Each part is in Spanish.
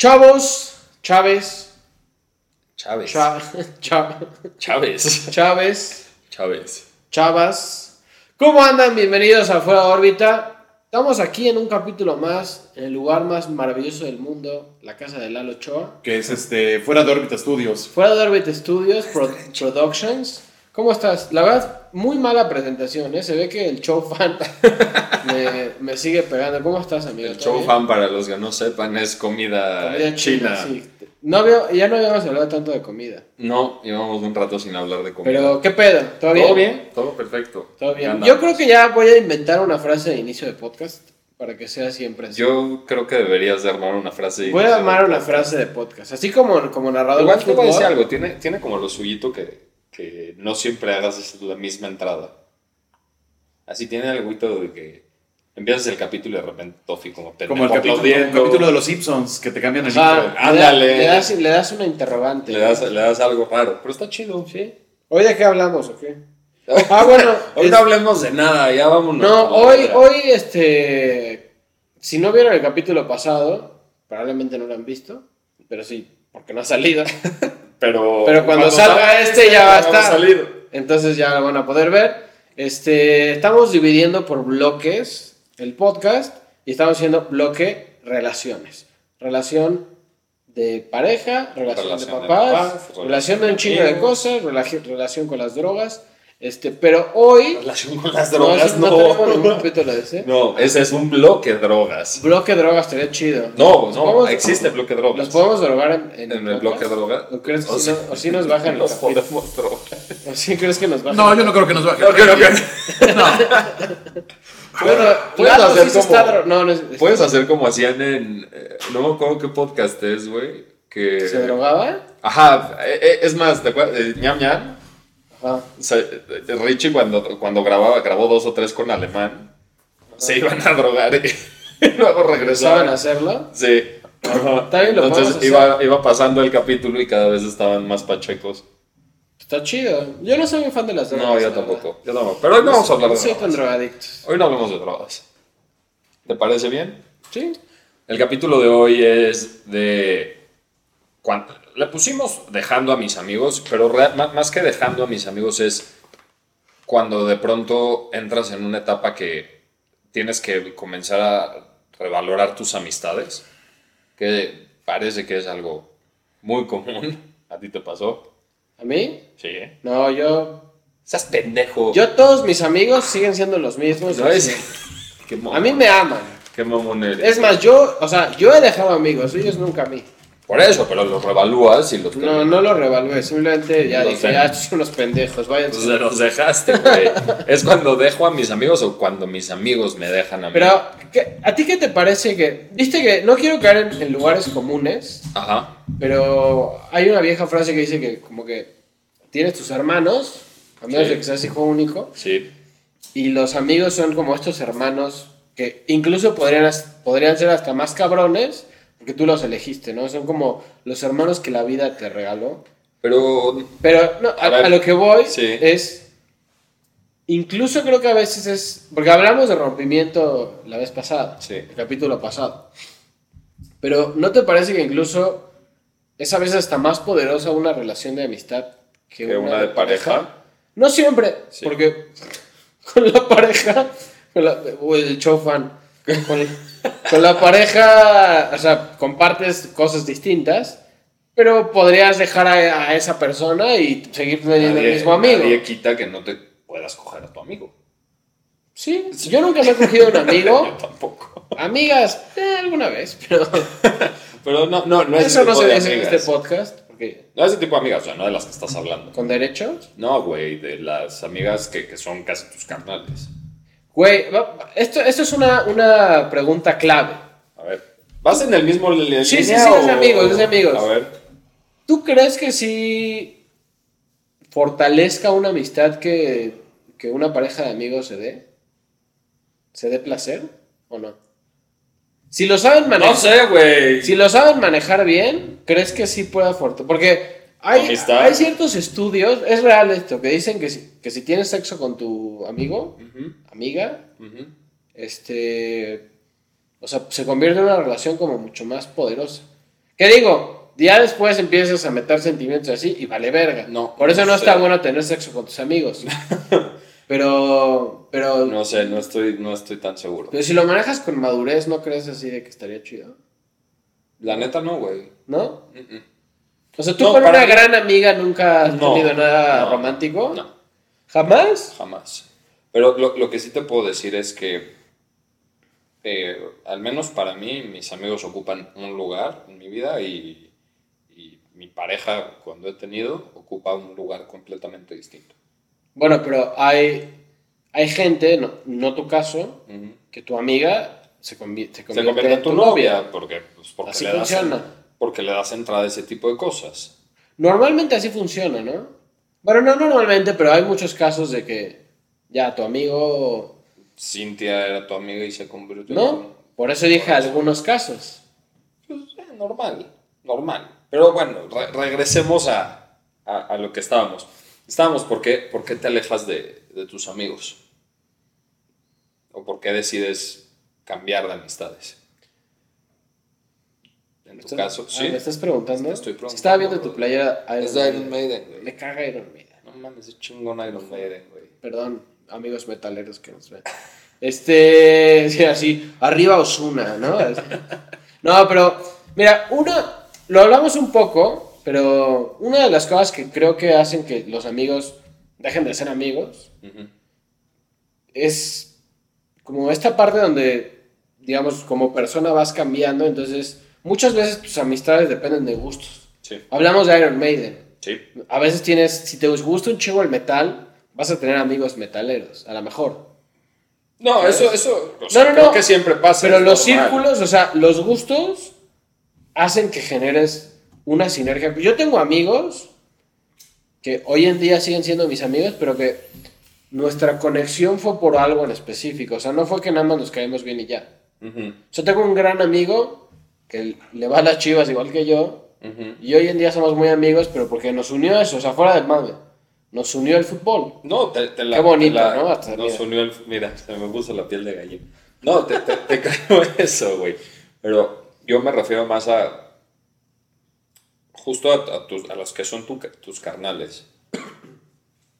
Chavos, Chávez, Chávez. Chávez. Chávez, Chávez. Chavas. ¿Cómo andan? Bienvenidos a Fuera de órbita. Estamos aquí en un capítulo más, en el lugar más maravilloso del mundo, la casa de Lalo Choa. Que es este, fuera de órbita Studios. Fuera de órbita Studios Pro- Productions. ¿Cómo estás? La verdad, muy mala presentación, ¿eh? Se ve que el show fan me, me sigue pegando. ¿Cómo estás, amigo? El ¿Todo show bien? fan, para los que no sepan, es comida, Comida china, china. sí. No había- ya no habíamos hablado tanto de comida. No, llevamos un rato sin hablar de comida. Pero, ¿qué pedo? ¿Todo bien? ¿Todo bien? Todo perfecto. Todo bien. Yo creo que ya voy a inventar una frase de inicio de podcast para que sea siempre así. Yo creo que deberías de armar una frase. voy a armar una frase de podcast. Así como, como narrador Igual te voy a decir algo, tiene, tiene como lo suyito que, que no siempre hagas la misma entrada. Así tiene algo de que empiezas el capítulo y de repente Tofi como pendejo Como el capítulo, el capítulo de los Simpsons, que te cambian el Ah, le, Ándale. da- le das, le das una interrogante. Le das, le das algo raro, pero está chido. ¿Sí? ¿Hoy de qué hablamos o qué? Ah, bueno. Hoy es- no hablemos de nada, ya vámonos. no, hoy, hoy, este. Si no vieron el capítulo pasado, probablemente no lo han visto, pero sí, porque no ha salido. Pero, Pero cuando salga este ya va a estar. salir. Entonces ya lo van a poder ver. Este, estamos dividiendo por bloques el podcast y estamos haciendo bloque relaciones. Relación de pareja, relación, Relación de de papás, papás, relación de un relación de chingo de cosas, rela- relación con las drogas. Este, pero hoy Relación con las no, drogas, no no. tenemos ningún capítulo de ese. No, ese es un bloque de drogas. Bloque de drogas estaría chido. No, ¿Los no, podemos- existe bloque de drogas. ¿Los podemos drogar en, en, En el bloque de drogas. ¿O crees que O si sea, no- o si nos bajan Los podemos drogar. ¿O sí crees que nos bajan? No, yo no creo que nos baje. No, creo que- Bueno, Puedes hacer sí como- está no, no es- Puedes hacer como hacían en. eh, No me acuerdo qué podcast es, güey. Que. ¿Se drogaba? Ajá, eh, eh, es más, ¿te acuerdas? Eh, ñam ñam. O sea, eh, Richie cuando, cuando grababa, grabó dos o tres con alemán, se iban a drogar y luego ¿Saben regresaban. hacerlo? Sí. Ajá. Lo Entonces iba, iba pasando el capítulo y cada vez estaban más pachecos. Está chido. Yo no soy muy fan de las drogas. No, yo tampoco. Yo tampoco. Pero hoy no vamos a hablar de soy drogas. drogadicto. Hoy no hablamos de drogas. ¿Te parece bien? Sí. El capítulo de hoy es de... cuando- le pusimos dejando a mis amigos, pero más que dejando a mis amigos es cuando de pronto entras en una etapa que tienes que comenzar a revalorar tus amistades, que parece que es algo muy común. ¿A ti te pasó? ¿A mí? Sí. ¿eh? No, yo... Seas pendejo. Yo todos mis amigos siguen siendo los mismos. ¿No es? Qué. A mí me aman. Qué mamón eres. Es más, yo, o sea, yo he dejado amigos, ellos nunca a mí. Por eso, pero los revalúas y los... No, no lo revalué, simplemente ya Los dije, ya, estos son unos pendejos, váyanse. Entonces los dejaste, güey. es cuando dejo a mis amigos o cuando mis amigos me dejan a mí. Pero, ¿qué- ¿a ti qué te parece que... Viste que no quiero caer en, en lugares comunes, Ajá. pero hay una vieja frase que dice que como que tienes tus hermanos, a menos Sí. de que seas hijo único, Sí. y los amigos son como estos hermanos que incluso podrían, podrían ser hasta más cabrones, porque tú los elegiste, ¿no? Son como los hermanos que la vida te regaló. Pero... Pero no, a, A ver, a lo que voy sí. es. Incluso creo que a veces es. Porque hablamos de rompimiento la vez pasada, Sí. el capítulo pasado. Pero ¿no te parece que incluso es a veces hasta más poderosa una relación de amistad que, ¿Que una de pareja? No siempre, Sí. porque con la pareja. Con la- o el show fan. Con, con la pareja, o sea, compartes cosas distintas. Pero podrías dejar a, a esa persona y seguir teniendo el mismo amigo. nadie quita que no te puedas coger a tu amigo. Sí, yo nunca me he cogido un Yo amigo. tampoco. Amigas, eh, alguna vez, pero Pero no, no, no es eso no tipo se de dice en amigas. este podcast. Porque No es ese tipo de amigas, o sea, no de las que estás hablando. con derechos. No, güey, de las amigas que, que son casi tus carnales. Güey, esto, esto es una, una pregunta clave. A ver. ¿Vas en el mismo línea Sí, sí, sí, es de amigos, es de amigos. A ver. ¿Tú crees que sí fortalezca una amistad que, que una pareja de amigos se dé? ¿Se dé placer o no? Si lo saben manejar. No sé, güey. Si lo saben manejar bien, ¿crees que sí pueda fortalecer? Porque hay, ciertos estudios, es real esto, que dicen que si, que si tienes sexo con tu amigo, amiga, este. O sea, se convierte en una relación como mucho más poderosa. ¿Qué digo? Ya después empiezas a meter sentimientos así y vale verga. No, Por eso no, no está bueno tener sexo con tus amigos. pero, pero, No sé, no estoy, no estoy tan seguro. pero si lo manejas con madurez, ¿no crees así de que estaría chido? La neta no, güey. ¿No? Mm. O sea, tú No, con una mí- gran amiga nunca has No, tenido nada no, romántico. No, ¿Jamás? jamás. Pero lo, lo que sí te puedo decir es que, eh, al menos para mí, mis amigos ocupan un lugar en mi vida y, y mi pareja, cuando he tenido, ocupa un lugar completamente distinto. Bueno, pero hay, hay gente, no, no tu caso, que tu amiga se, convi- se Se convierte, convierte en tu novia porque, pues, porque, Así le das, funciona. Porque le das entrada a ese tipo de cosas. Normalmente así funciona, ¿no? Bueno, no normalmente, pero hay muchos casos de que ya tu amigo... Cintia era tu amiga y se convirtió en ¿No? Por eso dije algunos casos. Pues, eh, normal, normal. Pero bueno, re- regresemos a, a, a lo que estábamos. Estábamos, ¿por qué, por qué te alejas de, de tus amigos? ¿O por qué decides cambiar de amistades? En tu ¿Estás- caso, ah, sí. ¿Me estás preguntando? Te estoy preguntando, Estaba viendo tu playera Iron Es de Iron Maiden. Güey. Me caga Iron Maiden. No mames, es chingón Iron Maiden, güey. Perdón, amigos metaleros que nos ven. Este, sí, así, arriba Osuna, ¿no? No, pero, mira, uno, lo hablamos un poco, pero una de las cosas que creo que hacen que los amigos dejen de ser amigos es como esta parte donde, digamos, como persona vas cambiando, entonces muchas veces tus amistades dependen de gustos. Sí, Hablamos de Iron Maiden. sí. A veces tienes, si te gusta un chingo el metal, vas a tener amigos metaleros, a lo mejor. No, eso, eso, o sea, no, creo no. que siempre pasa. Pero los círculos, o sea, los gustos hacen que generes una sinergia. Yo tengo amigos que hoy en día siguen siendo mis amigos, pero que nuestra conexión fue por algo en específico. O sea, no fue que nada más nos caímos bien y ya. Ujú, Yo tengo un gran amigo que le va a las chivas igual que yo, y hoy en día somos muy amigos, pero porque nos unió eso, o sea, fuera del mame. Nos unió el fútbol. No, te, te la, Qué bonito, te la- ¿no? Hasta nos mira. unió el, mira, se me puso la piel de gallina. No, te, te, te creo eso, güey. Pero yo me refiero más a. Justo a, a tus, a los que son tu- tus carnales.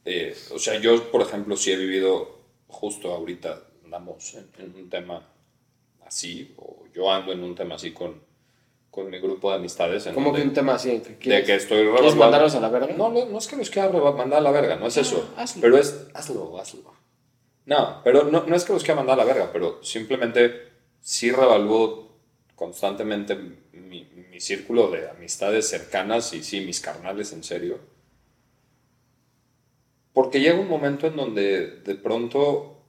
Eh, o sea, yo, por ejemplo, sí he vivido. Justo ahorita andamos en, en un tema así, o yo ando en un tema así con, con mi grupo de amistades. En Como que un tema así. que de que estoy ¿Quieres mandarlos a la verga? No, no, no es que los quiera mandar a la verga, no es eso. hazlo. Pero es, hazlo, hazlo. No, pero no, no es que los quiera mandar a la verga, pero simplemente sí revalúo constantemente mi, mi círculo de amistades cercanas y sí, mis carnales en serio. Porque llega un momento en donde de pronto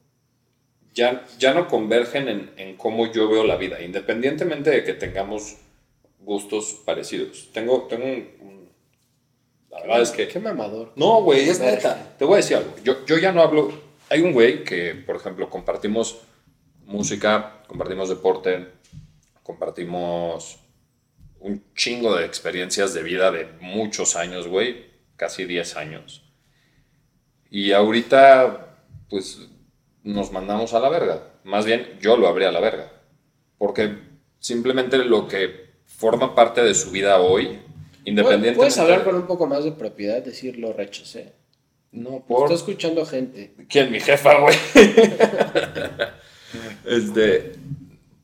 ya, ya no convergen en, en cómo yo veo la vida, independientemente de que tengamos gustos parecidos. Tengo, tengo un- La verdad es que... Qué mamador. No, güey, es neta. Te voy a decir algo. Yo, yo ya no hablo... Hay un güey que, por ejemplo, compartimos música, compartimos deporte, compartimos un chingo de experiencias de vida de muchos años, güey. Casi 10 años. Y ahorita, pues, nos mandamos a la verga. Más bien, yo lo abrí a la verga. Porque simplemente lo que forma parte de su vida hoy, independientemente... ¿Puedes hablar con un poco más de propiedad? Decir lo rechacé. No, por... Estoy escuchando gente. ¿Quién? Mi jefa, güey. este.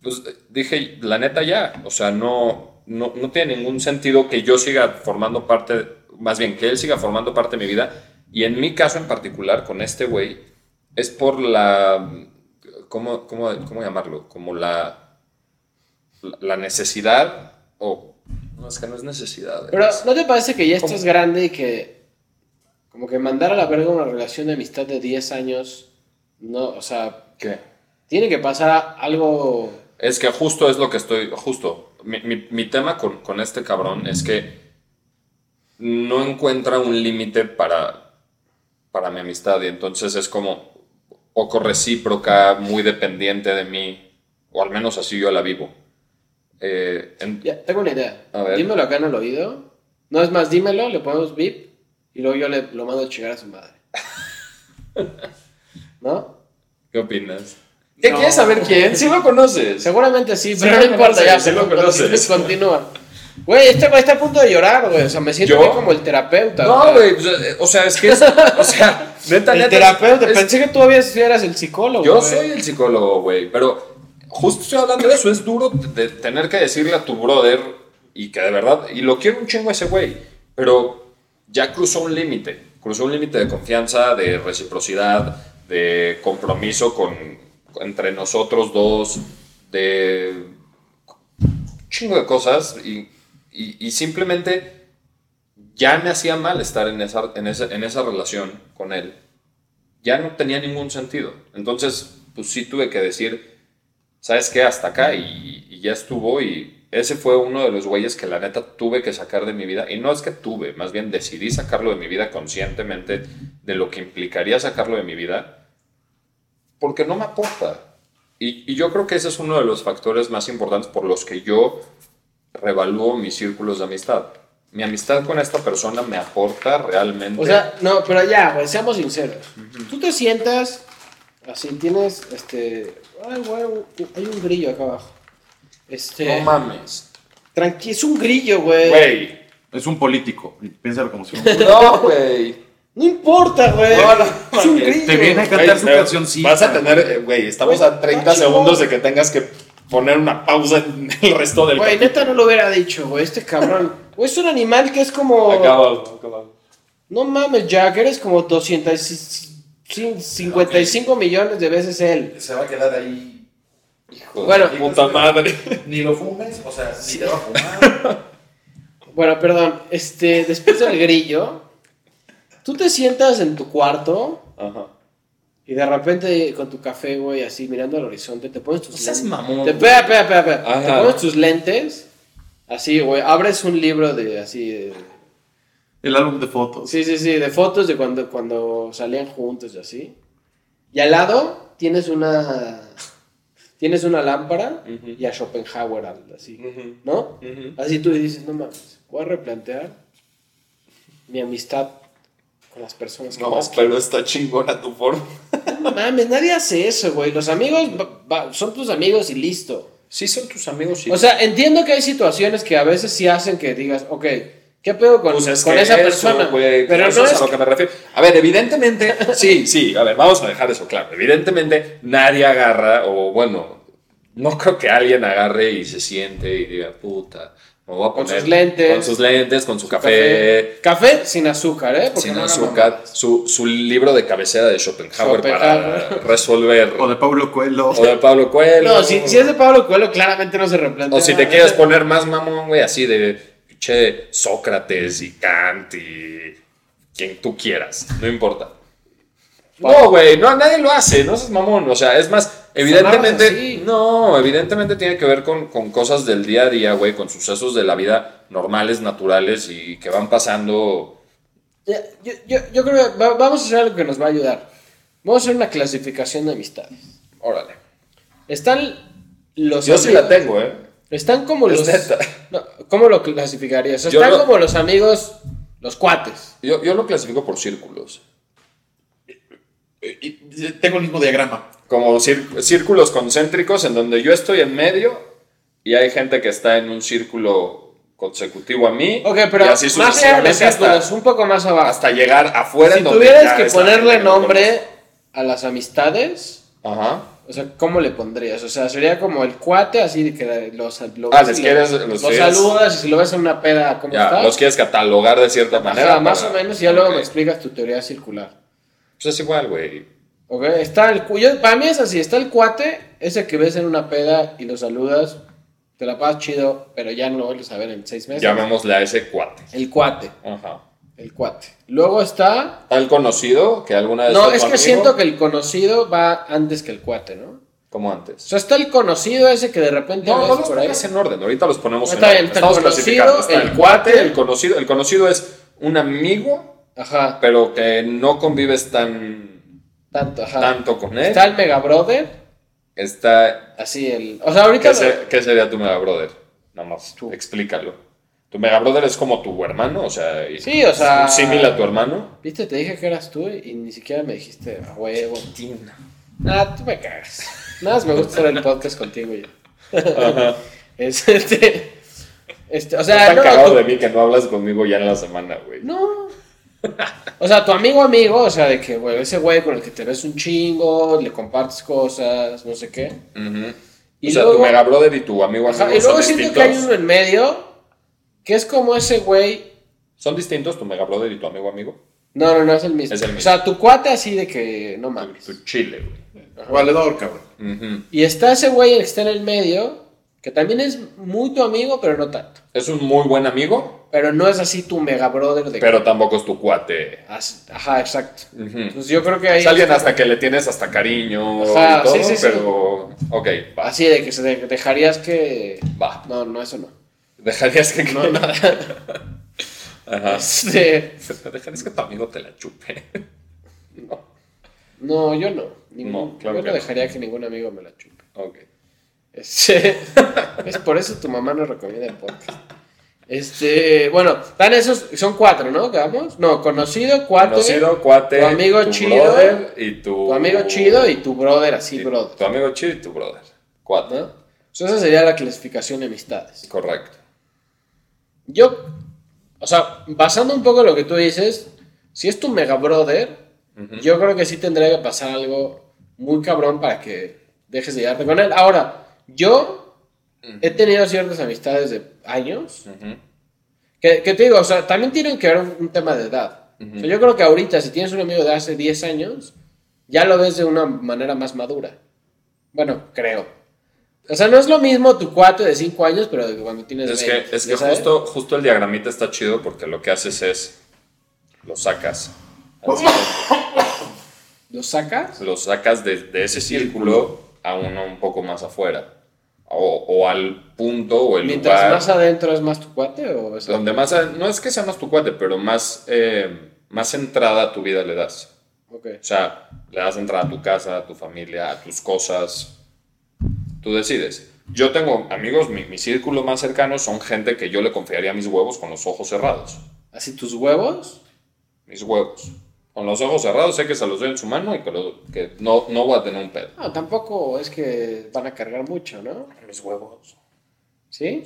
Pues dije, la neta ya. O sea, no, no, no tiene ningún sentido que yo siga formando parte, más bien que él siga formando parte de mi vida. Y en mi caso en particular, con este güey, es por la. ¿Cómo, cómo, cómo llamarlo? Como la. La necesidad. O. No, es que no es necesidad. Pero es- ¿no te parece que ya estás grande y que como que mandar a la verga una relación de amistad de 10 años, no, o sea, ¿Qué? tiene que pasar algo... Es que justo es lo que estoy, justo, mi, mi- mi tema con, con este cabrón es que no encuentra un límite para, para mi amistad y entonces es como poco recíproca, muy dependiente de mí, o al menos así yo la vivo. Eh, en- Ya, tengo una idea. A ver. Dímelo acá en el oído. No es más, dímelo, le ponemos beep y luego yo le, lo mando a chingar a su madre. ¿No? ¿Qué opinas? ¿Qué No. quieres saber quién? Sí lo conoces. Seguramente sí, Sí pero lo no importa, ya, sí lo conoces. Continúa. Güey, este güey está a punto de llorar, güey. O sea, me siento como el terapeuta. o No, sea, güey, pues, eh, o sea, es que es, o sea, neta, El neta, terapeuta. es- Pensé que tú habías, eras el psicólogo. Yo soy el psicólogo, güey, pero justo estoy hablando de eso. Es duro de tener que decirle a tu brother y que de verdad, y lo quiero un chingo a ese güey, pero ya cruzó un límite. Cruzó un límite de confianza, de reciprocidad, de compromiso con, entre nosotros dos, de un chingo de cosas y, y- y simplemente ya me hacía mal estar en esa, en, esa, en esa relación con él ya no tenía ningún sentido. Entonces, pues sí tuve que decir, ¿sabes qué? Hasta acá y, ya estuvo y ese fue uno de los güeyes que la neta tuve que sacar de mi vida. Y no es que tuve, más bien decidí sacarlo de mi vida conscientemente de lo que implicaría sacarlo de mi vida, porque no me aporta. Y, y yo creo que ese es uno de los factores más importantes por los que yo revalúo mis círculos de amistad. Mi amistad con esta persona me aporta realmente. O sea, no, pero ya, güey, seamos sinceros. Tú te sientas, así tienes, este. Ay, güey, hay un grillo acá abajo. Este. no mames. Tranqui, es un grillo, güey. Güey. Es un político. Piénsalo como si un... No, güey. No importa, güey. No, no, es un grillo. Te viene a cantar su cancioncita. Vas a tener, güey, estamos a 30 está segundos de que tengas que poner una pausa en el resto del Güey, neta no lo hubiera dicho, güey. Este cabrón. Güey, es un animal que es como. Acaba, acaba. No mames, Jack, eres como 255 millones de veces él. Se va a quedar ahí. Hijo Bueno. de puta madre. Ni lo fumes, o sea, ni te va a fumar. Bueno, perdón. Este, después del grillo, tú te sientas en tu cuarto Ajá. Y de repente con tu café, güey, así mirando al horizonte, te pones tus No seas lentes. mamón, Te, pones tus lentes, así, güey. Abres un libro de así. de- El álbum de fotos. Sí, sí, sí, de fotos de cuando, cuando salían juntos y así. Y al lado tienes una. Tienes una lámpara Ujú. y a Schopenhauer así. ¿no? Así tú dices, no mames, voy a replantear mi amistad con las personas que No, más quiero. pero está chingona tu forma. No mames, nadie hace eso, güey. Los amigos va- son tus amigos y listo. Sí, son tus amigos. Sí. O sea, entiendo que hay situaciones que a veces sí hacen que digas, ok, ¿qué pedo con, Pues es con esa eso, persona? güey, Pero eso no es es a lo que me refiero. A ver, evidentemente, sí, sí, a ver, vamos a dejar eso claro. Evidentemente, nadie agarra, o bueno, no creo que alguien agarre y se siente y diga, puta, me voy a Con sus lentes. Con sus lentes, con su café, Café sin azúcar, ¿eh? Porque sin no azúcar, su, su libro de cabecera de Schopenhauer, para resolver. O de Pablo Coelho. O de Pablo Coelho. No, si, si es de Pablo Coelho, claramente no se replantea. O si te quieres poner más mamón, güey, así de che Sócrates y Kant y quien tú quieras, no importa. No, güey, no, nadie lo hace, no seas mamón. O sea, es más, evidentemente, no, evidentemente tiene que ver con, con cosas del día a día, güey, con sucesos de la vida normales, naturales y que van pasando. Ya, Yo, yo, yo creo que va- vamos a hacer algo que nos va a ayudar. Vamos a hacer una clasificación de amistades. Órale. Están los. Yo sí la tengo, ¿eh? Están como Es los. neta. No, ¿Cómo lo clasificarías? Yo Están lo- como los amigos, los cuates. Yo, yo lo clasifico por círculos. Y- y Tengo el mismo diagrama. Como círculos concéntricos en donde yo estoy en medio y hay gente que está en un círculo consecutivo a mí. Ok, pero y así más allá de los círculos, un poco más abajo. hasta llegar afuera. si en donde tuvieras que ponerle nombre a las amistades. Ajá. o sea, ¿cómo le pondrías? O sea, sería como el cuate, así de que los, Ah, ves les y quieres- lo- los los quieres- saludas y si lo ves en una peda, ¿cómo Ya, está? los quieres catalogar de cierta manera. Ajá, más para- o menos, y ya luego Ok. me explicas tu teoría circular. Pues es igual, güey. ¿Ok? Está el, yo- para mí es así, está el cuate, ese que ves en una peda y lo saludas, te la pasas chido, pero ya no lo vuelves a ver en seis meses. Llamémosle a ese cuate. El cuate, Ajá. el cuate. Luego está... ¿Tal conocido que alguna vez No, es que amigo? siento que el conocido va antes que el cuate, ¿no? Como O antes. sea, está el conocido ese que de repente No, no los por ahí. en orden. Ahorita los ponemos Está en bien, orden. está Estamos conocido, clasificando. Está el el cuate, cuate. el conocido. El conocido es un amigo, Ajá, pero que no convives tan tanto, ajá. tanto con él. Está el Mega Brother, Está. así el... O sea, ahorita... ¿Qué, se- qué sería tu mega brother? Nada más, explícalo. ¿Tu mega brother es como tu hermano? O sea, Sí, o sea- ¿un símil a tu hermano? Viste, te dije que eras tú y ni siquiera me dijiste a huevo. Nada, tú me cagas. Nada más me gusta hacer el podcast contigo y yo. Ajá. Es este. Este, o sea, no, cagado tu- de mí que no hablas conmigo ya en la semana, güey. no. O sea, tu amigo amigo, o sea, de que, güey, ese güey con el que te ves un chingo, le compartes cosas, no sé qué. Ujú. Y o sea, luego- tu mega brother y tu amigo amigo Ajá, y luego siento que hay uno en medio, que es como ese güey. ¿Son distintos tu mega brother y tu amigo amigo? No, no, no, es el mismo. Es el mismo. O sea, tu cuate así de que no mames. Tu chile, güey. Valedor, cabrón. Y está ese güey que está en el medio, que también es muy tu amigo, pero no tanto. Es un muy buen amigo, Pero no es así tu mega brother de pero tampoco es tu cuate. Ajá, exacto. Entonces yo creo que ahí. Es alguien hasta que le tienes hasta cariño Ajá, y todo, sí, sí, sí. pero... Ok, va. Así de que se de- dejarías que. Va. No, no, eso no. Dejarías que... No, nada. Ajá. Este, Dejarías que tu amigo te la chupe. no. no, yo no. Ningún- No, claro yo no. dejaría que ningún amigo me la chupe. Ok. Este, es por eso tu mamá nos recomienda el podcast. Este, bueno, dan esos, son cuatro, ¿no? Quedamos. No, conocido, cuate, Conocido, cuate, tu amigo tu chido, brother y tu... tu amigo chido y tu brother así, brother. Tu amigo chido y tu brother. Cuatro. esa sería la clasificación de amistades. Correcto. Yo, o sea, basando un poco en lo que tú dices, si es tu mega brother, yo creo que sí tendría que pasar algo muy cabrón para que dejes de llevarte con él. Ahora, yo he tenido ciertas amistades de años Ujú. que, que te digo, o sea, también tienen que ver un, un tema de edad. O sea, yo creo que ahorita, si tienes un amigo de hace 10 años, ya lo ves de una manera más madura. Bueno, creo. O sea, no es lo mismo tu cuate de 5 años, pero cuando tienes Es 20, que, es ¿ya que justo, justo el diagramita está chido porque lo que haces es... Lo sacas. ¿Lo sacas? lo sacas de, de ese círculo a uno un poco más afuera. O, o al punto o el Mientras lugar más adentro es más tu cuate o es donde más... No es que sea más tu cuate, pero más, eh, más entrada a tu vida le das. Ok. O sea, le das entrada a tu casa, a tu familia, a tus cosas. Tú decides. Yo tengo amigos, mi, mi círculo más cercano son gente que yo le confiaría mis huevos con los ojos cerrados. Así tus huevos. Mis huevos. Con los ojos cerrados sé que se los doy en su mano y que, lo- que no, no voy a tener un pedo. No, tampoco es que van a cargar mucho, ¿no? Mis huevos. ¿Sí?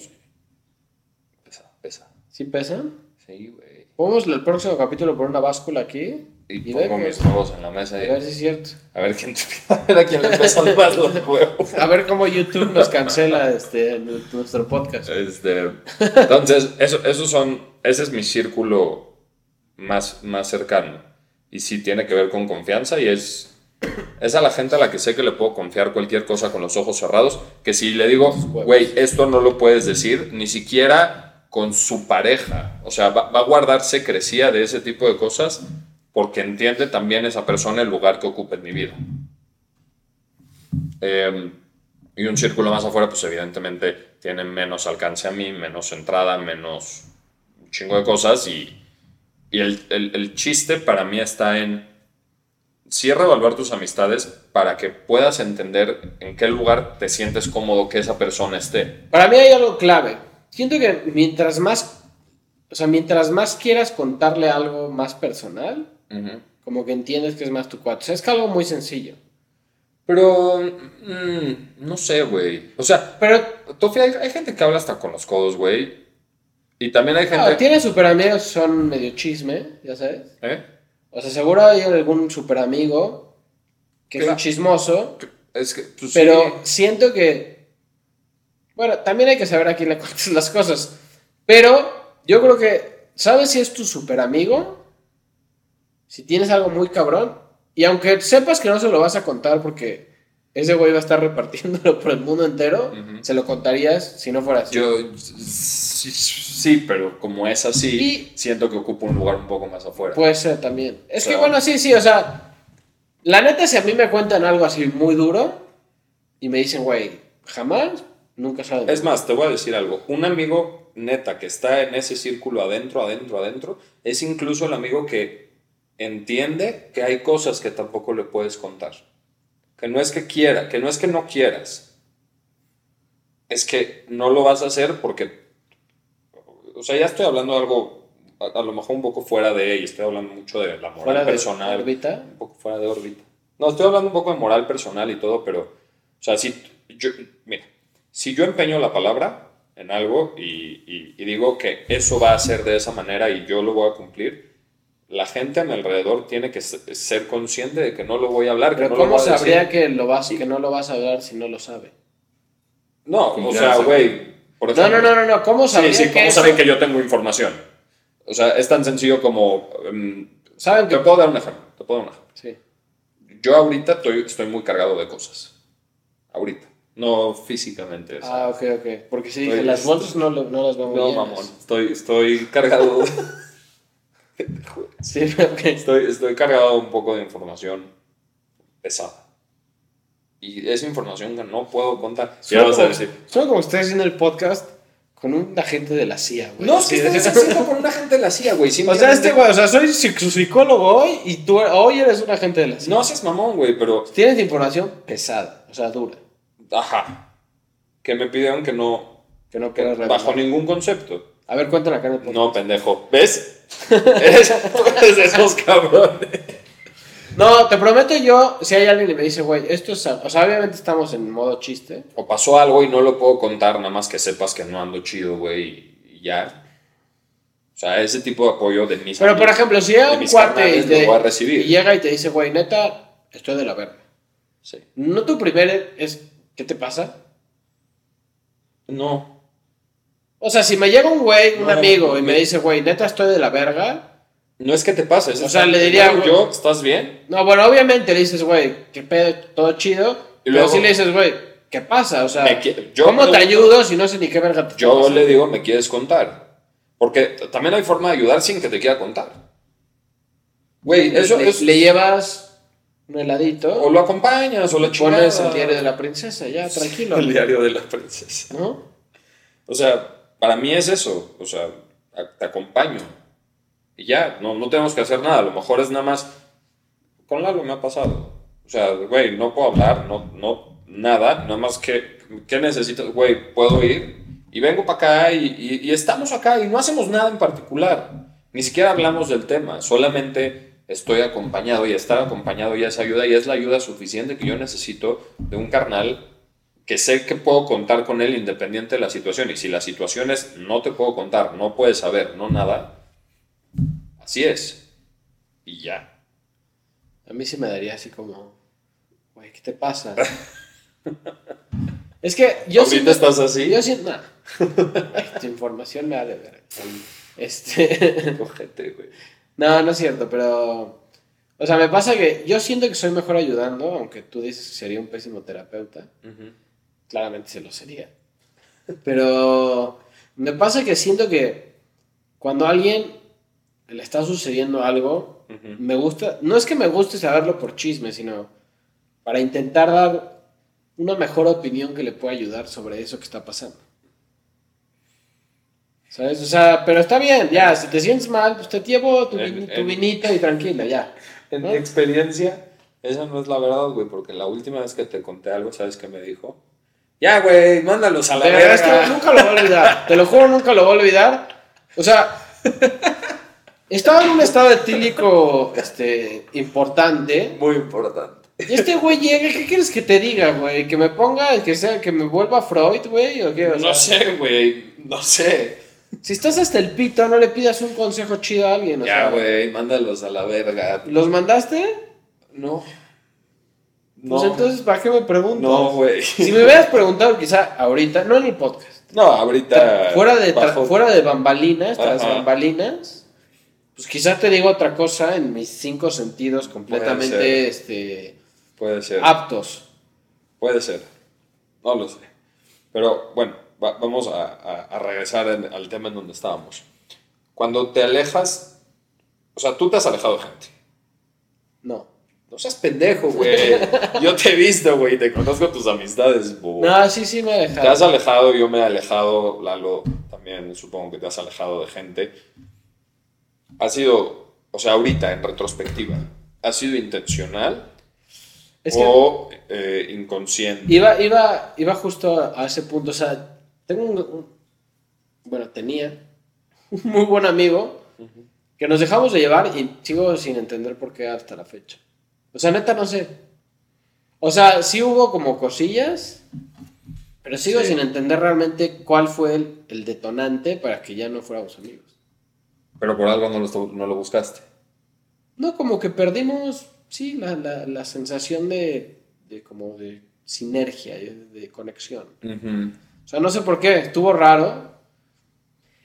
Pesa, pesa. ¿Sí pesan? Sí, güey. Podemos el próximo capítulo poner una báscula aquí Y, ver pongo mis huevos en la mesa a y ver si es cierto. a ver quién, a ver a quién le pesan más los huevos. A ver cómo YouTube nos cancela este, nu- nuestro podcast. Este, entonces, eso, esos son, ese es mi círculo más, más cercano. Y sí tiene que ver con confianza y es, es a la gente a la que sé que le puedo confiar cualquier cosa con los ojos cerrados. Que si le digo, güey, esto no lo puedes decir, ni siquiera con su pareja. O sea, va, va a guardar secrecía de ese tipo de cosas porque entiende también esa persona el lugar que ocupa en mi vida. Eh, y un círculo más afuera, pues evidentemente tiene menos alcance a mí, menos entrada, menos un chingo de cosas. Y, y el, el- el chiste para mí está en sí reevaluar tus amistades para que puedas entender en qué lugar te sientes cómodo que esa persona esté. Para mí hay algo clave. Siento que mientras más, o sea, mientras más quieras contarle algo más personal, Ujú. como que entiendes que es más tu cuate. O sea, es que algo muy sencillo. Pero, mm, no sé, güey. O sea, Pero Tofi, hay, hay gente que habla hasta con los codos, güey. Y también hay gente... ah, tiene super amigos, son medio chisme, ya sabes. ¿Eh? O sea, seguro hay algún super amigo que es un chismoso, Es que, pues, pero sí. siento que. Bueno, también hay que saber a quién le cuentas las cosas. Pero yo creo que, ¿sabes si es tu super amigo? Si tienes algo muy cabrón. Y aunque sepas que no se lo vas a contar porque ese güey va a estar repartiéndolo por el mundo entero, se lo contarías si no fuera así. Yo sí, sí, pero como es así, Y- siento que ocupa un lugar un poco más afuera. Puede ser también. Es que bueno, sí, sí, o sea, la neta, si a mí me cuentan algo así muy duro y me dicen, güey, jamás, nunca saben. es más, te voy a decir algo. Un amigo neta que está en ese círculo adentro, adentro, adentro, es incluso el amigo que entiende que hay cosas que tampoco le puedes contar. Que no es que quiera, que no es que no quieras. Es que no lo vas a hacer porque... O sea, ya estoy hablando de algo a, a lo mejor un poco fuera de... Y estoy hablando mucho de la moral Fuera de personal. órbita. un poco fuera de órbita. No, estoy hablando un poco de moral personal y todo, pero, o sea, si yo, mira, si yo empeño la palabra, en algo y, y- y digo que eso va a ser de esa manera y yo lo voy a cumplir, la gente a mi alrededor tiene que se- ser consciente de que no lo voy a hablar, que Pero no lo ¿cómo voy a sabría decir. que, lo vas, que no lo vas a hablar si no lo sabe? No, o sea, güey, No, no, no, no, no. ¿Cómo Sí, sabría sí, que ¿cómo eso- saben que yo tengo información? O sea, es tan sencillo como... em, Saben te que... puedo dar un ejemplo, te puedo dar un ejemplo. Sí. Yo ahorita estoy, estoy muy cargado de cosas. Ahorita. No físicamente. Ah, ¿sabes? ok, ok. Porque si dije, las bolsas no, lo- no las veo muy no, llenas. mamón. Estoy, estoy cargado... Sí, ok. estoy, estoy cargado un poco de información pesada. Y es información que no puedo contar. ¿Qué Suena vas a como, decir? suena como estoy haciendo el podcast con un agente de la CIA, güey. No, es que de- estás haciendo con un agente de la CIA, güey. O sea, este güey, o sea, soy psicólogo hoy y tú hoy eres un agente de la CIA. No seas mamón, güey, pero... Tienes información pesada, o sea, dura, Ajá. Que me pidieron que no... que no quieras bajo ningún concepto. A ver, cuéntala podcast. No, pendejo. ¿Ves? Eres de esos cabrones. No, te prometo yo, si hay alguien que me dice, güey, esto es... O sea, obviamente estamos en modo chiste. O pasó algo y no lo puedo contar, nada más que sepas que no ando chido, güey, y- ya. O sea, ese tipo de apoyo de mis Pero, por ejemplo, si llega un cuate te- recibir. y llega y te dice, güey, neta, estoy de la verga. Sí. No tu primer es, ¿qué te pasa? No. O sea, si me llega un güey, un No, amigo, y no. me dice, güey, neta, estoy de la verga. No es que te pases. O sea, le diría, Yo, ¿estás bien? No, bueno, obviamente le dices, güey, qué pedo, todo chido. Y pero si le dices, güey, ¿qué pasa? O sea, Me qui- yo ¿cómo te ayudo si no sé ni qué verga te Yo le digo, ¿me quieres contar? Porque también hay forma de ayudar sin que te quiera contar. Güey, eso le, es... le llevas un heladito, O lo acompañas, o la chingada. pones el diario de la princesa, ya, tranquilo. El diario de la princesa. ¿No? O sea, para mí es eso. O sea, te acompaño. Y ya, no, no tenemos que hacer nada. A lo mejor es nada más. Con Lalo me ha pasado. O sea, güey, no puedo hablar, no, no, nada. Nada más que, ¿qué necesito? Güey, puedo ir. Y vengo para acá y, y- y estamos acá y no hacemos nada en particular. Ni siquiera hablamos del tema. Solamente estoy acompañado y estar acompañado ya es ayuda y es la ayuda suficiente que yo necesito de un carnal que sé que puedo contar con él independiente de la situación. Y si la situación es no te puedo contar, no puedes saber, no nada, así es. Y ya. A mí sí me daría así como, güey, ¿qué te pasa? es que yo ¿Ahorita siento- estás así? Yo siento, nah. Tu información me da de ver. Este, Cógete, güey. no, no es cierto, pero, o sea, me pasa que yo siento que soy mejor ayudando, aunque tú dices que sería un pésimo terapeuta. Ujú. Claramente se lo sería. Pero me pasa que siento que cuando a alguien le está sucediendo algo, me gusta, no es que me guste saberlo por chisme, sino para intentar dar una mejor opinión que le pueda ayudar sobre eso que está pasando. ¿Sabes? O sea, pero está bien, ya, si te sientes mal, pues te llevo tu, En- tu en- vinito y tranquila, ya. En ¿No? mi experiencia, esa no es la verdad, güey, porque la última vez que te conté algo, ¿sabes qué me dijo? Ya, güey, mándalos a la es verga. que nunca lo voy a olvidar. Te lo juro, nunca lo voy a olvidar. O sea, estaba en un estado etílico este, importante. Muy importante. Y este güey llega, ¿qué quieres que te diga, güey? ¿Que me ponga, que sea, que me vuelva Freud, güey? ¿O qué? O No sea, sé, güey, no sé. Si estás hasta el pito, no le pidas un consejo chido a alguien. O Ya, güey, mándalos a la verga. ¿Los mandaste? No. Pues entonces, ¿para qué me preguntas? No, güey. Si me hubieras preguntado quizá ahorita, no en el podcast, No, ahorita. fuera de, bajo- fuera de bambalinas, tras Ajá. bambalinas, pues quizá te digo otra cosa en mis cinco sentidos completamente este, Puede ser. aptos. Puede ser. No lo sé. Pero bueno, va- vamos a, a- a regresar en- al tema en donde estábamos. Cuando te alejas. O sea, tú te has alejado de gente. No. No seas pendejo, güey. Yo te he visto, güey. Te conozco tus amistades, bo. No, sí, sí me he Te dejado. has alejado, yo me he alejado, Lalo también supongo que te has alejado de gente. Ha sido, o sea, ahorita en retrospectiva, ¿ha sido intencional Es que o eh, inconsciente? iba, iba, iba justo a ese punto. O sea, tengo un, un- bueno, tenía un muy buen amigo que nos dejamos de llevar y sigo sin entender por qué hasta la fecha. O sea, neta, no sé. O sea, sí hubo como cosillas, Pero sigo Sí. sin entender realmente cuál fue el, el detonante para que ya no fuéramos amigos. Pero por algo no lo, no lo buscaste. No, como que perdimos, sí, la, la, la sensación de, de como de sinergia, de, de conexión. Ujú. O sea, no sé por qué, estuvo raro.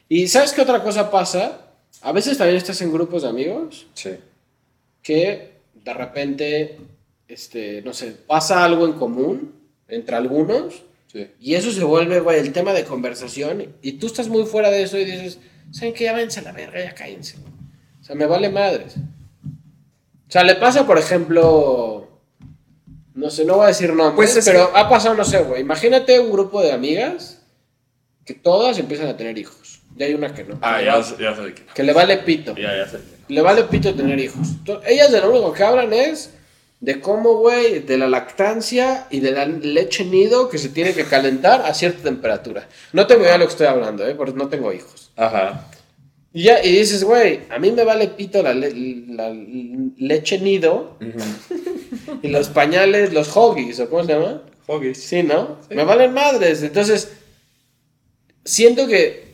Y ¿sabes qué otra cosa pasa? A veces también estás en grupos de amigos Sí. que de repente, este, no sé, pasa algo en común entre algunos Sí. y eso se vuelve, güey, el tema de conversación y tú estás muy fuera de eso y dices, ¿saben qué? Ya váyanse a la verga, ya cállense. güey". O sea, me vale madres. O sea, le pasa, por ejemplo, no sé, no voy a decir nombres, Pues es pero que- ha pasado, no sé, güey, imagínate un grupo de amigas que todas empiezan a tener hijos. Ya hay una que no. Ah, ya, ya sé de quién. Que le vale pito. Ya, ya sé. Le vale pito tener hijos. To- Ellas de lo único que hablan es de cómo, güey, de la lactancia y de la leche nido que se tiene que calentar a cierta temperatura. No tengo idea de lo que estoy hablando, ¿eh? Porque no tengo hijos. Ajá. Y ya, y dices, güey, a mí me vale pito la, le- la leche nido y los pañales, los hoggies, ¿o cómo se llama? Hoggies. Sí, ¿no? Me valen madres. Entonces, siento que...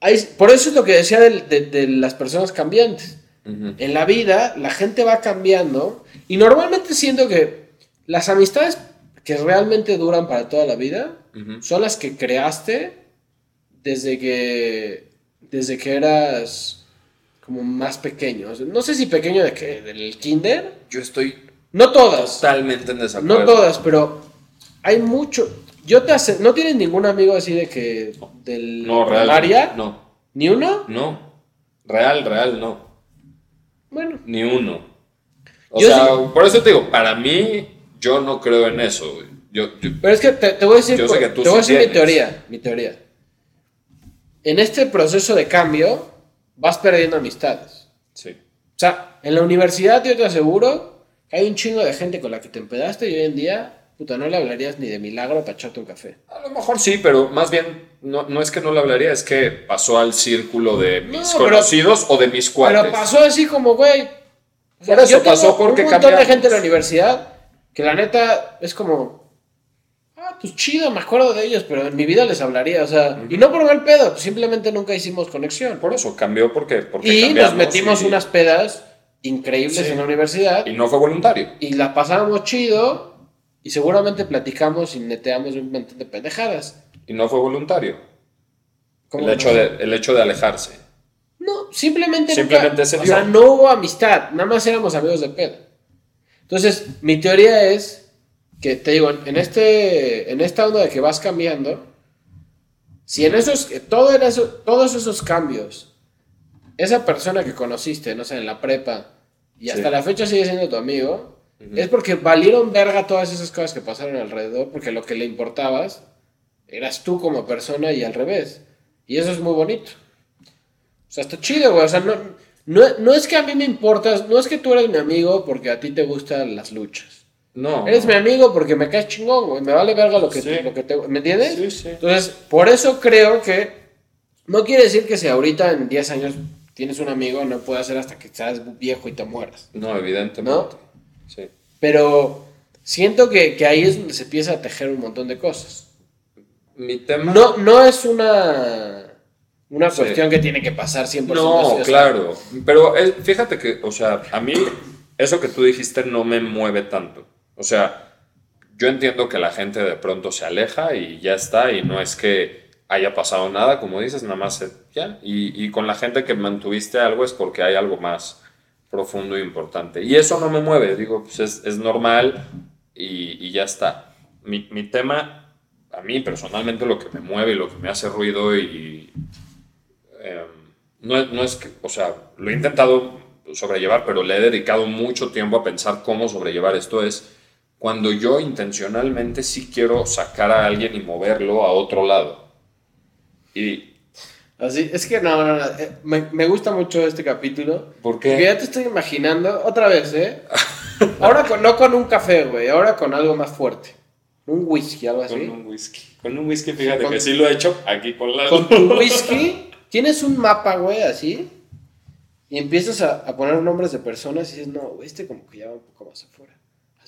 Hay, por eso es lo que decía del- de, de las personas cambiantes. Ujú. En la vida, la gente va cambiando y normalmente siento que las amistades que realmente duran para toda la vida Ujú. son las que creaste desde que, desde que eras como más pequeño. O sea, no sé si pequeño de que del kinder. Yo estoy No todas. totalmente en desacuerdo. No todas, pero hay mucho. Yo te hace, ¿No tienes ningún amigo así de que del No, real. primaria? No. ¿Ni uno? No. Real, real, no. Bueno. Ni uno. O Yo sea, sí- por eso te digo, para mí, yo no creo en eso, güey. Yo, yo- Pero es que te, te voy a decir, Yo sé que tú te voy a decir mi teoría, mi teoría. En este proceso de cambio vas perdiendo amistades. sí. O sea, en la universidad yo te aseguro que hay un chingo de gente con la que te empedaste y hoy en día, puta, no le hablarías ni de milagro para echarte un café. A lo mejor sí, pero más bien, no, no es que no lo hablaría, es que pasó al círculo de mis No, pero- conocidos o de mis cuates. Pero pasó así como, güey. o sea, Por eso yo tengo pasó porque un montón de cambiamos. gente en la universidad que la neta es como, ah, pues chido, me acuerdo de ellos, pero en mi vida les hablaría, o sea, y no por mal pedo, simplemente nunca hicimos conexión. Por eso cambió porque, porque Y nos metimos y- unas pedas increíbles Sí. en la universidad Y no fue voluntario. y la pasábamos chido y seguramente platicamos y neteamos un montón de pendejadas. Y no fue voluntario. ¿Cómo El no? hecho, de, el hecho de alejarse. No, simplemente, Simplemente nunca- se o dio. sea, no hubo amistad, nada más éramos amigos de pedo. Entonces, mi teoría es que, te digo, en, este, en esta onda de que vas cambiando, si en esos, todo en eso, todos esos cambios, esa persona que conociste, no sé, en la prepa, y hasta Sí. la fecha sigue siendo tu amigo, es porque valieron verga todas esas cosas que pasaron alrededor, porque lo que le importabas eras tú como persona y al revés. Y eso es muy bonito. O sea, está chido, güey. O sea, no, no, no es que a mí me importas, no es que tú eres mi amigo porque a ti te gustan las luchas. No. Eres mi amigo porque me caes chingón, güey. Me vale verga lo que, Sí. lo que te... ¿Me entiendes? Sí, sí. Entonces, por eso creo que... No quiere decir que si ahorita en 10 años tienes un amigo, no puede ser hasta que seas viejo y te mueras. No, evidentemente. ¿No? Sí. Pero siento que, que ahí es donde se empieza a tejer un montón de cosas. Mi tema. No, no es una... Una Sí. cuestión que tiene que pasar 100%. No, claro. Pero fíjate que, o sea, a mí eso que tú dijiste no me mueve tanto. O sea, yo entiendo que la gente de pronto se aleja y ya está, y no es que haya pasado nada, como dices, nada más ya. Y, y con la gente que mantuviste algo es porque hay algo más profundo e importante. Y eso no me mueve, digo, pues es, normal y, y ya está. Mi, mi tema, a mí personalmente lo que me mueve y lo que me hace ruido y, eh, no, no es que, o sea, lo he intentado sobrellevar, pero le he dedicado mucho tiempo a pensar cómo sobrellevar esto. Es cuando yo intencionalmente sí quiero sacar a alguien y moverlo a otro lado. Y, Así, es que no, no, no, eh, me, me gusta mucho este capítulo. ¿Por qué? Porque ya te estoy imaginando, otra vez, ¿eh? Ahora con, no con un café, güey, ahora con algo más fuerte. Un whisky, algo así. con un whisky. Con un whisky, fíjate Con- que sí lo he hecho aquí con la... Con tu whisky, tienes un mapa, güey, así. Y empiezas a, a poner nombres de personas y dices, no, güey, este como que ya va un poco más afuera.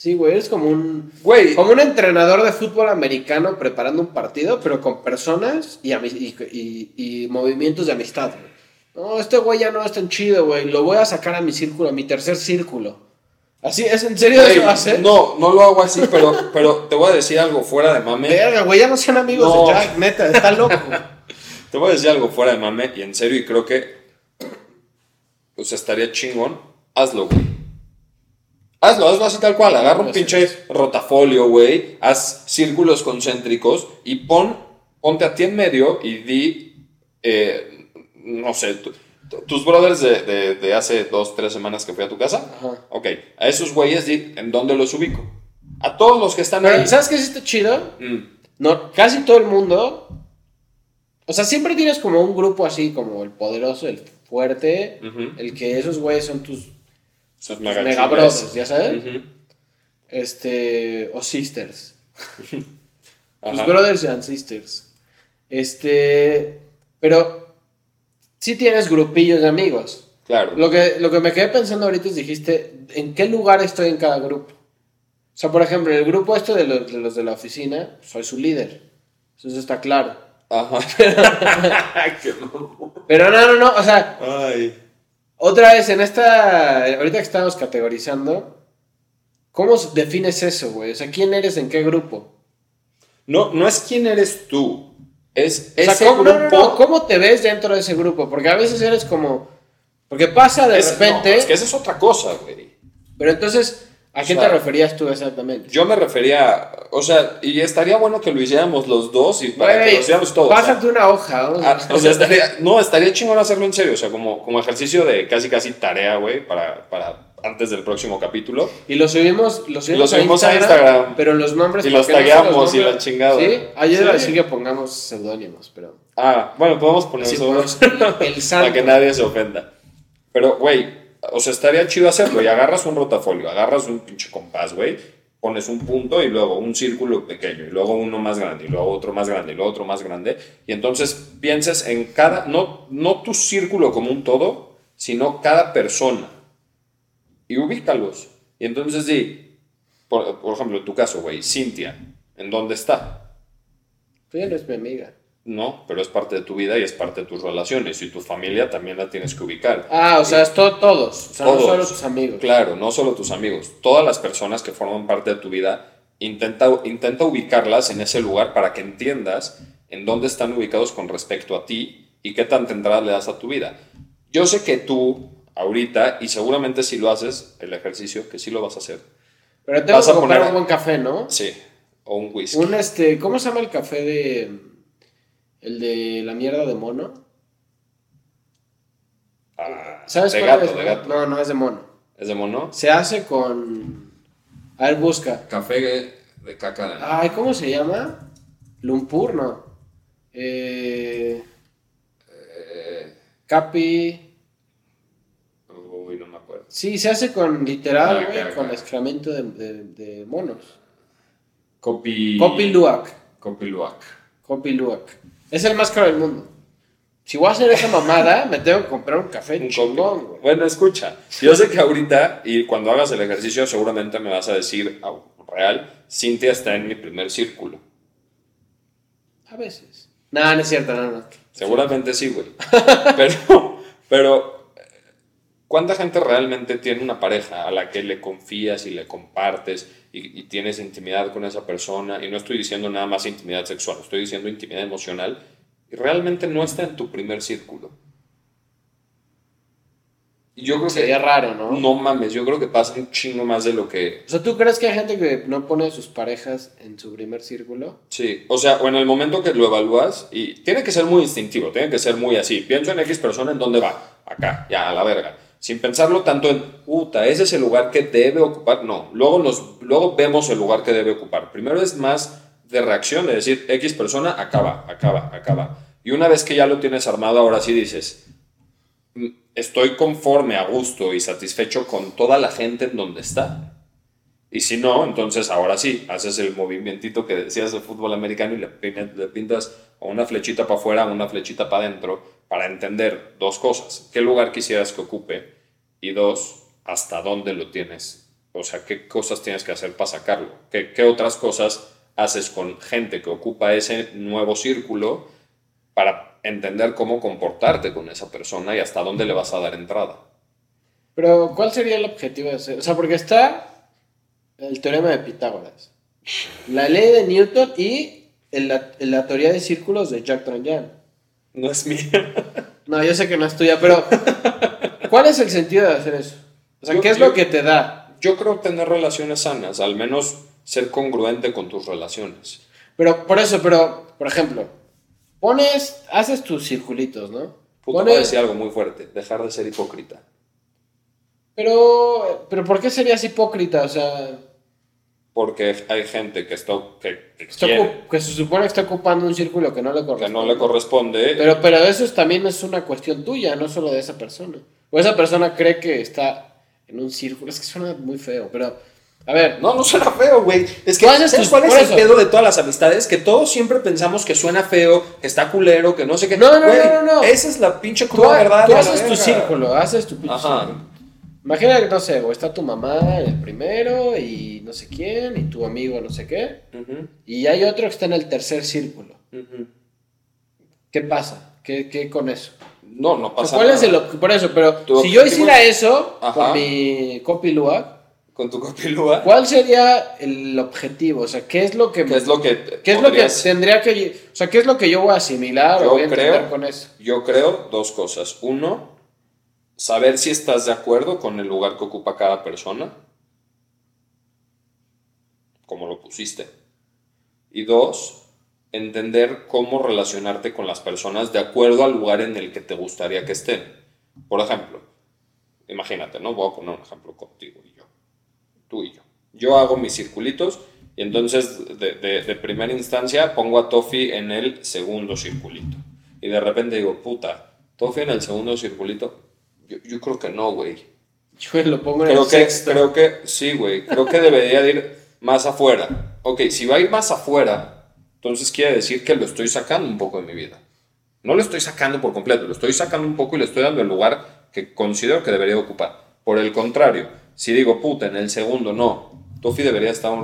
Sí, güey, eres como un. Güey, Como un entrenador de fútbol americano preparando un partido, pero con personas y, y, y- y movimientos de amistad, güey. No, este güey ya no es tan chido, güey. Lo voy a sacar a mi círculo, a mi tercer círculo. Así, ¿es en serio eso hace? no, no lo hago así, pero, pero te voy a decir algo fuera de mame. Verga, güey, ya no sean amigos No. de Jack, neta, está loco. Te voy a decir algo fuera de mame y en serio y creo que pues estaría chingón. Hazlo, güey. Hazlo, hazlo así tal cual. Agarra un pinche rotafolio, güey. Haz círculos concéntricos y pon, ponte a ti en medio y di, eh, no sé, tu- tu- tus brothers de, de- de hace dos, tres semanas que fui a tu casa. Ajá. Ok, a esos güeyes di en dónde los ubico. A todos los que están ahí. ¿sabes qué sí está chido? Mm, No, casi todo el mundo. O sea, siempre tienes como un grupo así, como el poderoso, el fuerte, el que esos güeyes son tus, tus mega mega brothers, ¿ya sabes? Ujú. Este, o sisters. Ajá. brothers and sisters. Este, pero sí tienes grupillos de amigos. Claro. Lo que, lo que me quedé pensando ahorita es, dijiste, ¿en qué lugar estoy en cada grupo? O sea, por ejemplo, en el grupo este de los de, los de la oficina, soy su líder. Eso está claro. Ajá. Pero no, no, no, o sea, Ay. Otra vez en esta, ahorita que estamos categorizando, ¿cómo defines eso, güey? O sea, ¿quién eres en qué grupo? No, no es quién eres tú. Es O sea, ese ¿cómo, no, grupo. no, no, ¿cómo te ves dentro de ese grupo? Porque a veces eres como, porque pasa de Es- repente, es que esa es otra cosa, güey. pero entonces, ¿a O qué sea, te referías tú exactamente? Yo me refería, o sea, y estaría bueno que lo hiciéramos los dos y para que Güey, lo hiciéramos todos. Pásate una hoja, vamos a- Ah, o sea, estaría, no, estaría chingón hacerlo en serio, o sea, como, como ejercicio de casi casi tarea, güey, para, para antes del próximo capítulo. Y lo subimos, lo subimos, Lo subimos a Instagram. pero los nombres. Y los ¿por qué no tagueamos los y la chingada. Sí, ayer Sí. que pongamos seudónimos, pero. Ah, bueno, podemos poner Así eso ponemos el santo. para que nadie se ofenda. Pero, güey, o sea, estaría chido hacerlo y agarras un rotafolio, agarras un pinche compás, güey, pones un punto y luego un círculo pequeño y luego uno más grande y luego otro más grande y luego otro más grande y entonces pienses en cada, no, no tu círculo como un todo, sino cada persona y ubícalos. Y entonces di, por, ejemplo, en tu caso, güey, Cintia, ¿en dónde está? Tú ya no es mi amiga. No, pero es parte de tu vida y es parte de tus relaciones y tu familia también la tienes que ubicar. Ah, o sea, es to- todos. O sea, Todos. no solo tus amigos. Claro, no solo tus amigos, todas las personas que forman parte de tu vida, intenta, intenta ubicarlas en ese lugar para que entiendas en dónde están ubicados con respecto a ti y qué tanta entrada le das a tu vida. Yo sé que tú, ahorita, y seguramente si lo haces, el ejercicio, que sí lo vas a hacer, Pero tengo Vas que a comprar poner- un buen café, ¿no? sí, o un whisky. Un este. ¿Cómo se llama el café de. El de la mierda de mono? Ah, ¿Sabes de cuál gato, es? de gato. No, no es de mono. ¿Es de mono? Se hace con. A ver, busca. Café de caca de Ay, ¿cómo se llama? Lumpur, no. Eh, Capi. Uy, no me acuerdo. Sí, se hace con literal, güey, con excremento de, de- de monos. Copi... Copi Luak. Copi Luak. Copi Luak. Es el más caro del mundo. Si voy a hacer esa mamada, me tengo que comprar un café Un chingón, güey. Bueno, escucha. Yo sé que ahorita, y cuando hagas el ejercicio, seguramente me vas a decir, ah, real, Cintia está en mi primer círculo. A veces. No, no es cierto, no, no. Seguramente sí, güey. Pero, pero, ¿cuánta gente realmente tiene una pareja a la que le confías y le compartes y, y tienes intimidad con esa persona? Y no estoy diciendo nada más intimidad sexual, estoy diciendo intimidad emocional y realmente no está en tu primer círculo. Y yo creo que... Sería raro, ¿no? No mames, yo creo que pasa un chingo más de lo que... O sea, ¿tú crees que hay gente que no pone a sus parejas en su primer círculo? Sí, o sea, o en el momento que lo evalúas, y tiene que ser muy instintivo, tiene que ser muy así. Pienso en X persona, ¿en dónde va? Acá, ya, a la verga. Sin pensarlo tanto en, puta, ese es el lugar que debe ocupar. No, luego, nos, luego vemos el lugar que debe ocupar. Primero es más de reacción, de decir, X persona, acaba, acaba, acaba. Y una vez que ya lo tienes armado, ahora sí dices, "Mm, estoy conforme, a gusto y satisfecho con toda la gente en donde está. Y si no, entonces ahora sí, haces el movimientito que decías de fútbol americano y le, pin- le pintas una flechita para afuera una flechita para adentro para entender dos cosas. ¿Qué lugar quisieras que ocupe? Y dos, ¿hasta dónde lo tienes o sea, qué cosas tienes que hacer para sacarlo, qué, qué otras cosas haces con gente que ocupa ese nuevo círculo para entender cómo comportarte con esa persona y hasta dónde le vas a dar entrada. Pero, ¿cuál sería el objetivo de hacer? O sea, porque está el teorema de Pitágoras, la ley de Newton y el- la, la teoría de círculos de Jacques Tranjan. No es mía. No, yo sé que no es tuya, pero ¿cuál es el sentido de hacer eso? O sea, Yo- ¿qué es yo- lo que te da? Yo creo tener relaciones sanas, al menos ser congruente con tus relaciones. Pero, por eso, pero, por ejemplo, pones, haces tus circulitos, ¿no? Puta, voy a Pones, decir algo muy fuerte, dejar de ser hipócrita. pero, pero, ¿por qué serías hipócrita? O sea, Porque hay gente que, está, que, que está quiere, ocu- que se supone que está ocupando un círculo que no le que corresponde. no le corresponde. Pero, pero eso es- también es una cuestión tuya, no solo de esa persona. O esa persona cree que está en un círculo. Es que suena muy feo, pero. A ver, No, no suena feo, güey. Es que, Tú ¿sabes tus- cuál es el eso. pedo de todas las amistades? Que todos siempre pensamos que suena feo, que está culero, que no sé qué. No, no, Güey, no, no, no. Esa es la pinche tú, cruda verdad. tú de la haces tu círculo, haces tu pinche Ajá. círculo. Imagina que, no sé, está tu mamá en el primero y no sé quién, y tu amigo no sé qué, Ujú, y hay otro que está en el tercer círculo. ujú. ¿Qué pasa? ¿Qué, qué con eso? No, no O sea, pasa ¿Cuál nada. es el Por eso, pero si yo hiciera es- eso Ajá. con mi copilua, Con tu copilúa. ¿cuál sería el objetivo? O sea, ¿qué es lo que ¿Qué es lo que ¿Qué es lo que tendría que... O sea, ¿qué es lo que yo voy a asimilar Yo o voy a creo- con eso? Yo creo dos cosas. Uno, saber si estás de acuerdo con el lugar que ocupa cada persona, como lo pusiste. Y dos, entender cómo relacionarte con las personas de acuerdo al lugar en el que te gustaría que estén. Por ejemplo, imagínate, ¿no? Voy a poner un ejemplo contigo. Tú y yo. Yo hago mis circulitos y entonces de, de- de primera instancia pongo a Tofi en el segundo circulito. Y de repente digo, puta, Tofi en el segundo circulito. Yo, yo creo que no, güey. Yo lo pongo en Creo el que, sexto. creo que, sí, güey. Creo que debería de ir más afuera. Ok, si va a ir más afuera, entonces quiere decir que lo estoy sacando un poco de mi vida. No lo estoy sacando por completo, lo estoy sacando un poco y le estoy dando el lugar que considero que debería ocupar. Por el contrario, si digo, puta, en el segundo no, Tofi debería estar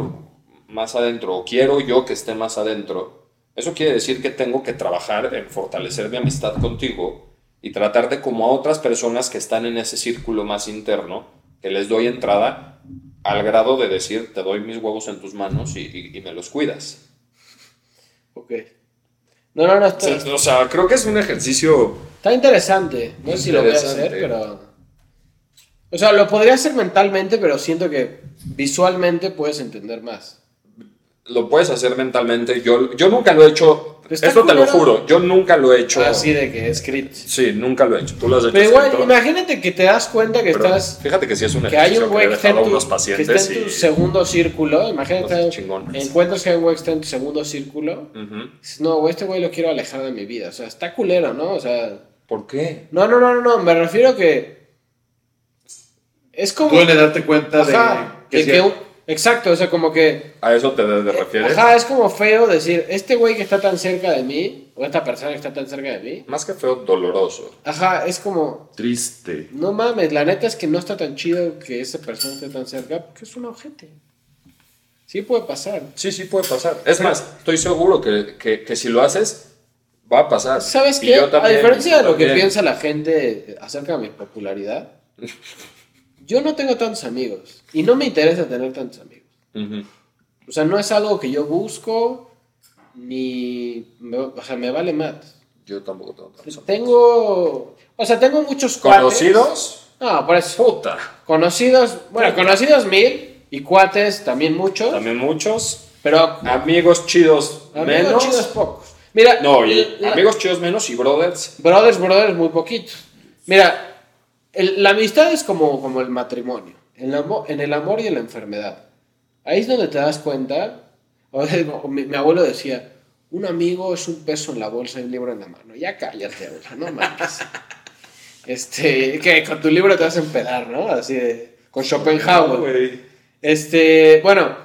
más adentro, o quiero yo que esté más adentro, eso quiere decir que tengo que trabajar en fortalecer mi amistad contigo y tratarte como a otras personas que están en ese círculo más interno, que les doy entrada al grado de decir, te doy mis huevos en tus manos y, y- y me los cuidas. Ok. No, no, no, O está, sea, o sea, creo que es un ejercicio está interesante. No sé si lo voy a hacer, pero... O sea, lo podría hacer mentalmente, pero siento que visualmente puedes entender más. lo puedes hacer mentalmente. Yo, yo nunca lo he hecho. Esto te lo juro. Yo nunca lo he hecho. Así de que escrito. Sí, nunca lo he hecho. Tú lo has hecho. Pero igual, imagínate que te das cuenta que Pero estás... Fíjate que sí es un Que hay ejercicio un güey que está, en a tu, que está en tu y- segundo círculo. Imagínate, encuentras que hay un güey que está en tu segundo círculo. Ujú. Dices, No, güey, este güey lo quiero alejar de mi vida. O sea, está culero, ¿no? O sea... ¿Por qué? No, no, no, no, no. Me refiero que... Es como... Duele darte cuenta Ajá, de que, que sí- un- exacto, o sea, como que... ¿A eso te te refieres? Ajá, es como feo decir, este güey que está tan cerca de mí, o esta persona que está tan cerca de mí, Más que feo, doloroso. ajá, es como, Triste. no mames, la neta es que no está tan chido que esa persona esté tan cerca, porque es un ojete. Sí puede pasar. Sí, sí puede pasar. Es más, estoy seguro que, que, que si lo haces, va a pasar. ¿Sabes Y qué? yo A también, diferencia de lo que también. piensa la gente acerca de mi popularidad, yo no tengo tantos amigos, y no me interesa tener tantos amigos. Ujú. O sea, no es algo que yo busco, ni, me- o sea, me vale más. Yo tampoco tengo tantos amigos. Tengo, o sea, tengo muchos cuates. ¿Conocidos? No, por eso. Puta. Conocidos, bueno, conocidos mil y cuates también muchos, También muchos. pero Amigos chidos amigos menos. chidos pocos. Mira, No, y la- amigos chidos menos y brothers. brothers, brothers muy poquitos. Mira, el- la amistad es como, como el matrimonio, en, la amo- en el amor y en la enfermedad. Ahí es donde te das cuenta, o sea, mi, mi abuelo decía, un amigo es un peso en la bolsa y un libro en la mano. Ya cállate, abuela, no mames. Este, que con tu libro te vas a empedar, ¿no? Así de, con Schopenhauer. Este, bueno,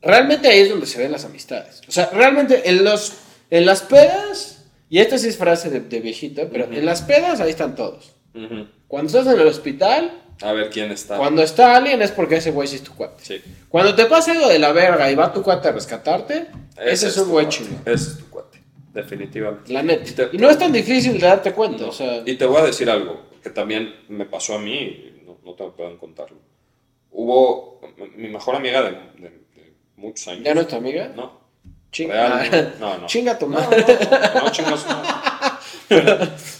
realmente ahí es donde se ven las amistades. O sea, realmente en, los, en las pedas, y esta sí es frase de, de viejito, pero en las pedas ahí están todos. Ujú. Cuando estás en el hospital, A ver quién está. Cuando está alguien es porque ese güey sí es tu cuate. Sí. Cuando te pasa algo de la verga y va tu cuate a rescatarte, ese, es un güey cuate. chingón. Ese es tu cuate. Definitivamente. La neta. Y te- Y no es tan difícil de darte cuenta, No. o sea... Y te voy a decir algo que también me pasó a mí, y no, no te pueden contarlo. Hubo mi mejor amiga de, de- de muchos años. ¿Ya no es tu amiga? No. Chinga, Real, no, no. Chinga tu No, madre. no, no, chingas, no.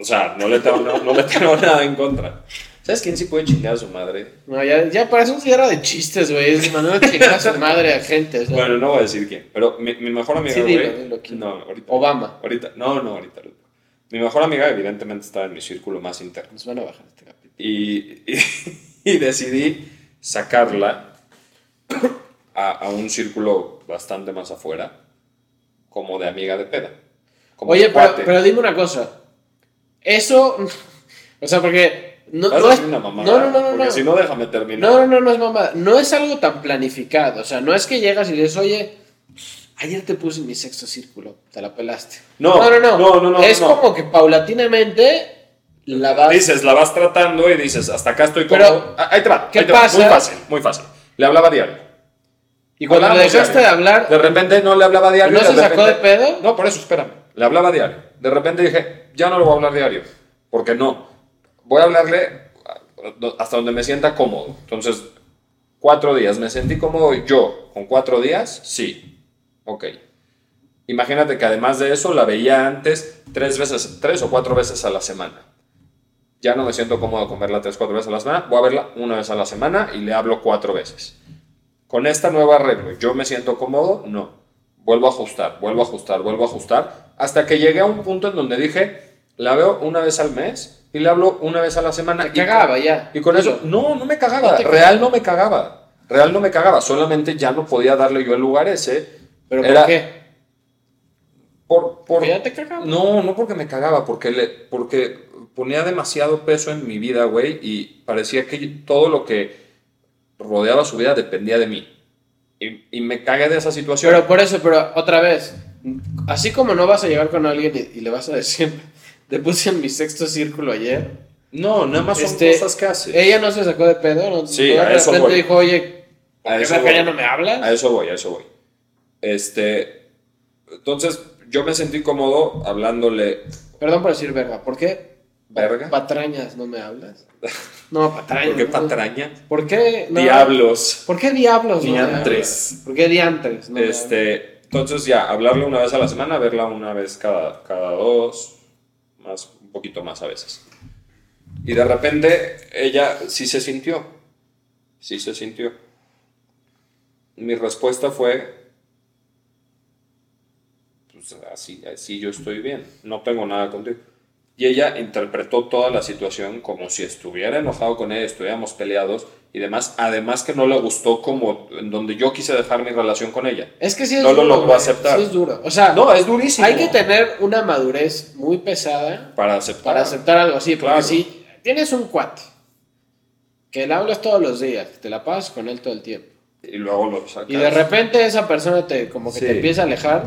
O sea, no le, tengo, no, no le tengo nada en contra. ¿Sabes quién sí puede chingar a su madre? No, ya, ya para eso ya era de chistes, güey. Es Manuel chingar a su madre a gente. o sea. Bueno, no voy a decir quién, pero mi, mi mejor amiga, Sí, güey. dilo, dilo, ¿quién? No, ahorita. Obama. Ahorita, no, no, ahorita. Mi mejor amiga, evidentemente, estaba en mi círculo más interno. Nos van a bajar este capítulo. Y, y, y decidí sacarla a, a un círculo bastante más afuera, como de amiga de peda. Como Oye, de pero, pero dime una cosa. Eso. O sea, porque. No, no es. una No, mamada, no, no, no. Porque no. si no, déjame terminar. No, no, no, no es mamada. No es algo tan planificado. O sea, no es que llegas y dices, oye, ayer te puse mi sexto círculo, te la pelaste. No, no, no. no. no, no, no, es no. como que paulatinamente la vas. Dices, la vas tratando y dices, hasta acá estoy Pero, cómodo. Ah, Ahí te va. ¿qué ahí te va. pasa? Muy fácil, muy fácil. Le hablaba diario. y cuando dejaste de hablar, De repente no le hablaba diario. ¿No se sacó de pedo? No, por eso, espérame. Le hablaba diario. De repente dije, ya no le voy a hablar diario. Porque no. Voy a hablarle hasta donde me sienta cómodo. Entonces, cuatro días. ¿Me sentí cómodo yo con cuatro días? Sí. Ok. Imagínate que además de eso la veía antes tres veces, tres o cuatro veces a la semana. Ya no me siento cómodo con verla tres o cuatro veces a la semana. Voy a verla una vez a la semana y le hablo cuatro veces. Con esta nueva arreglo, ¿yo me siento cómodo? No. Vuelvo a ajustar, vuelvo a ajustar, vuelvo a ajustar, hasta que llegué a un punto en donde dije, la veo una vez al mes y le hablo una vez a la semana. te y cagaba con- ya. Y con eso, no, no me cagaba. No Real no me cagaba. Real no me cagaba. Solamente ya no podía darle yo el lugar ese. ¿Pero Era- por qué? Por, por, ya te cagaba. no, no porque me cagaba, porque, le, porque ponía demasiado peso en mi vida, güey, y parecía que todo lo que rodeaba su vida dependía de mí. Y, y me cagué de esa situación. Pero por eso, pero otra vez, así como no vas a llegar con alguien y, y le vas a decir, te puse en mi sexto círculo ayer. no, nada más son Este, cosas que. Ella no se sacó de pedo, ¿no? Sí, No a de eso repente voy. dijo, oye, A ¿qué eso voy. ya no me hablas? A eso voy, a eso voy. Este, entonces yo me sentí cómodo hablándole Perdón por decir verga, ¿por qué? verga. Patrañas, ¿no me hablas? No, patrañas. ¿Por qué no. patraña? ¿Por qué? no? Diablos. ¿Por qué diablos? no Diantres. hablas? ¿Por qué diantres? no? Este, entonces ya, hablarle una vez a la semana, verla una vez cada, cada dos, más, un poquito más a veces. Y de repente ella sí se sintió, sí se sintió. Mi respuesta fue, pues así, así yo estoy bien, no tengo nada contigo. Y ella interpretó toda la situación como si estuviera enojado con ella, estuviéramos peleados y demás. Además que no le gustó como en donde yo quise dejar mi relación con ella. Es que sí es no lo duro. logró güey, aceptar. Sí es duro. O sea, No, es durísimo. hay que tener una madurez muy pesada para aceptar. para aceptar algo así. Porque Claro. si tienes un cuate que le hablas todos los días, que te la pasas con él todo el tiempo, Y luego lo sacas. y de repente esa persona te como que Sí. te empieza a alejar,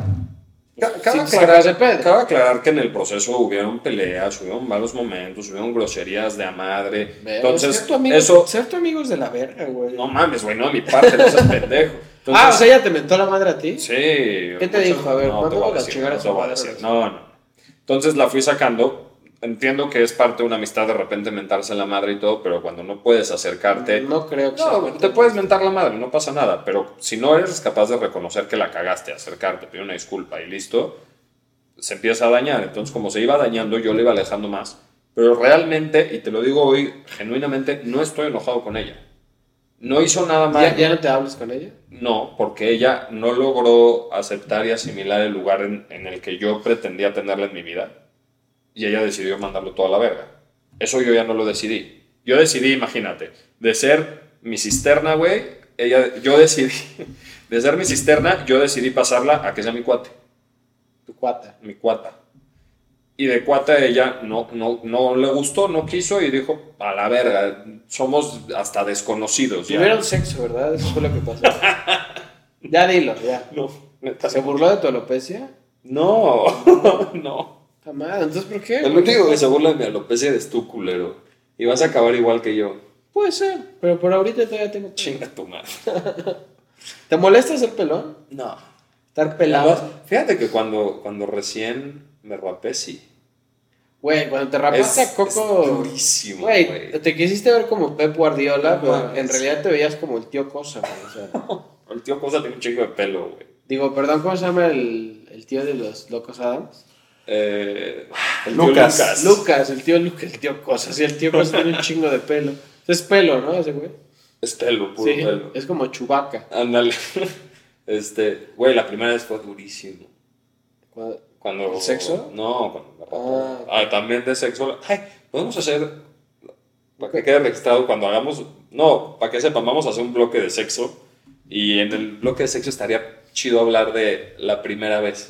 Cabe, aclarar, cabe aclarar que en el proceso hubieron peleas, hubieron malos momentos, hubieron groserías de a madre. Entonces, ser tu amigo, eso. ser tu amigo es de la verga, güey. No mames, güey, no de mi parte, no seas pendejo. Entonces, ah, o sea, ella te mentó la madre a ti. Sí. ¿Qué te dijo? A ver, no, te voy a decir, no a decir. No, no. Entonces la fui sacando. Entiendo que es parte de una amistad de repente mentarse la madre y todo, pero cuando no puedes acercarte. No creo que No, sea. te puedes mentar la madre, no pasa nada, pero si no eres capaz de reconocer que la cagaste, acercarte, pedir una disculpa y listo, se empieza a dañar. Entonces, como se iba dañando, yo le iba alejando más. Pero realmente, y te lo digo hoy, genuinamente, no estoy enojado con ella. No hizo nada mal. ¿Ya, ya no te hablas con ella? No, porque ella no logró aceptar y asimilar el lugar en, en el que yo pretendía tenerla en mi vida. Y ella decidió mandarlo toda la verga. Eso yo ya no lo decidí. Yo decidí, imagínate, de ser mi cisterna, güey. Ella, yo decidí, de ser mi cisterna, yo decidí pasarla a que sea mi cuate, Tu cuata. mi cuata. Y de cuata ella no, no, no le gustó, no quiso y dijo, a la verga, somos hasta desconocidos. ya". Tuvieron sexo, ¿verdad? Eso fue lo que pasó. ya dilo, ya. No, ¿Se burló de tu alopecia? No, no. Mal, entonces ¿por qué? El único que se burla de mi alopecia eres tú, culero. Y vas a acabar igual que yo. Puede ser, pero por ahorita todavía tengo. pelo. Chinga tu madre. ¿Te molesta ser pelón? No. Estar pelado. Fíjate que cuando, cuando recién me rapé, sí. Güey, cuando te rapaste Es- a Coco. es durísimo, Güey, güey. te quisiste ver como Pep Guardiola, No pero en realidad te veías como el tío Cosa, güey. O sea, El tío Cosa tiene un chingo de pelo, güey. digo, perdón, ¿cómo se llama el, el tío de los locos Adams? Eh, el tío Lucas. Lucas, el tío Lucas, el tío Cosa. Sí, el tío Cosa tiene un chingo de pelo. Es pelo, ¿no? Ese güey. Es pelo, puro Sí, pelo. es como Chubaca. Ándale. Este, güey, la primera vez fue durísimo. Cuando... ¿El sexo? No, cuando. Ah. Ah, también de sexo. Ay, podemos hacer... Para que quede registrado cuando hagamos... No, para que sepan, vamos a hacer un bloque de sexo. Y en el bloque de sexo estaría chido hablar de la primera vez.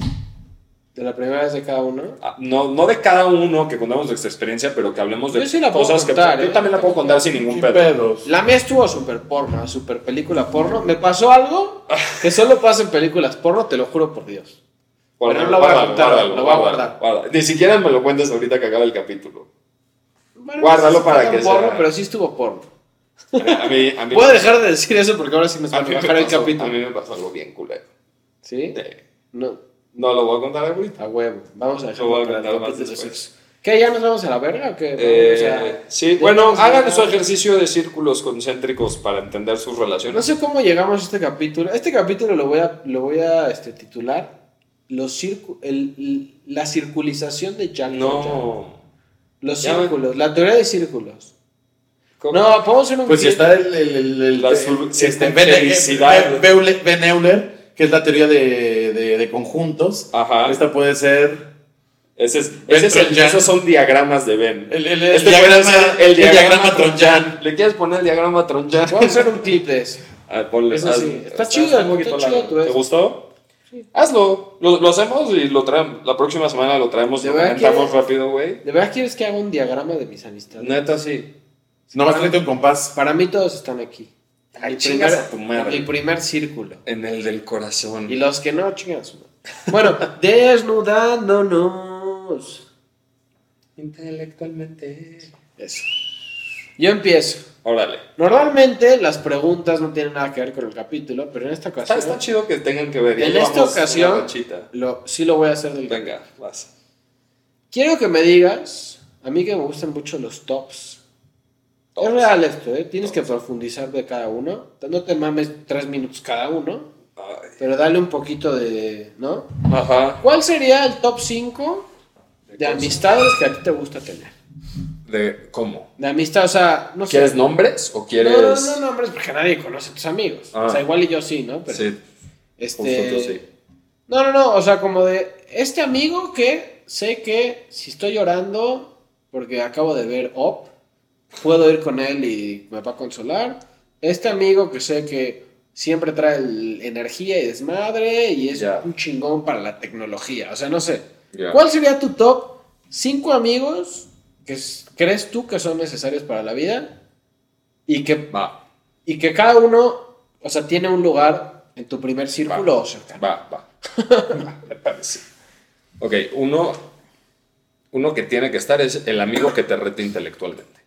De la primera vez de cada uno. Ah, No, no de cada uno que contamos nuestra experiencia, pero que hablemos de Yo sí la puedo cosas contar, que... ¿eh? Yo también la puedo contar sin ningún Sin pedo. pedos. La mía estuvo súper porno, súper película porno. Me pasó algo que solo pasa en películas porno, te lo juro por Dios. Guárdalo, Pero no lo voy a contar, guárdalo, lo voy a guardar. Ni siquiera me lo cuentes ahorita que acabe el capítulo. Bueno, Guárdalo no sé si para que porno, sea- pero sí estuvo porno. A mí, a mí, a dejar de decir eso porque ahora sí me a van mí a me bajar el capítulo. A mí me pasó algo bien culero. ¿Sí? Sí. No, No lo voy a contar ahorita. a huevo. Vamos a Lo voy a dejarlo para contar más después. ¿Qué? ¿Ya nos vamos a la verga o qué? Eh, O sea, sí, bueno, hagan su ejercicio de círculos concéntricos para entender sus No relaciones. sé cómo llegamos a este capítulo. Este capítulo lo voy a, lo voy a este, titular los circu el- el- La circulización de Jack. No. Los Ya- círculos, la teoría de círculos. ¿Cómo? No, podemos hacer un Pues si está el, el, el, el- La Ben Euler, que es la teoría de conjuntos. Ajá. Esta puede ser Ese es, ese es el- esos son diagramas de Ben. el, el, el Este diagrama, ser el diagrama Tronjan. ¿Le quieres poner el diagrama Tronjan? Vamos a hacer un clip de eso. Ah, ponle, Eso haz- sí, está chido, un poquito está chido largo. tu ¿Te eso. gustó? Hazlo. Lo, lo hacemos y lo traemos. La próxima semana lo traemos y ¿De lo comentamos quieres? rápido, güey. ¿De verdad quieres que haga un diagrama de mis amistades? Neta, sí. Nomás tráete un compás. Para mí todos están aquí. Chingas primer, a tu madre. el primer círculo. En el del corazón. Y los que no, madre. Bueno, desnudándonos. Intelectualmente. Eso. Yo empiezo. Órale. Normalmente las preguntas no tienen nada que ver con el capítulo, pero en esta Está, ocasión está chido que tengan que ver. En esta ocasión- lo, sí lo voy a hacer del Venga, vas. Quiero que me digas, a mí que me gustan mucho los tops. Tops. Es real esto, ¿eh? Tienes que profundizar de cada uno. No te mames tres minutos cada uno, Ay. pero dale un poquito de, ¿no? Ajá. ¿Cuál sería el top 5 de amistades que a ti te gusta tener? ¿De cómo? De amistad, o sea, no sé. ¿Quieres nombres o quieres.? No, no, no, nombres, porque nadie conoce a tus amigos. Ah. O sea, igual y yo sí, ¿no? Pero, Sí, este... sí. No, no, no, o sea, como de este amigo que sé que si estoy llorando porque acabo de ver Op, puedo ir con él y me va a consolar. Este amigo que sé que siempre trae el- energía y desmadre y es Ya. un chingón para la tecnología. O sea, no sé. Ya. ¿Cuál sería tu top 5 amigos que crees tú que son necesarios para la vida y que, Va, y que cada uno, o sea, tiene un lugar en tu primer círculo o cercano? va, va. Va, Me parece. Ok, uno, uno que tiene que estar es el amigo que te reta intelectualmente.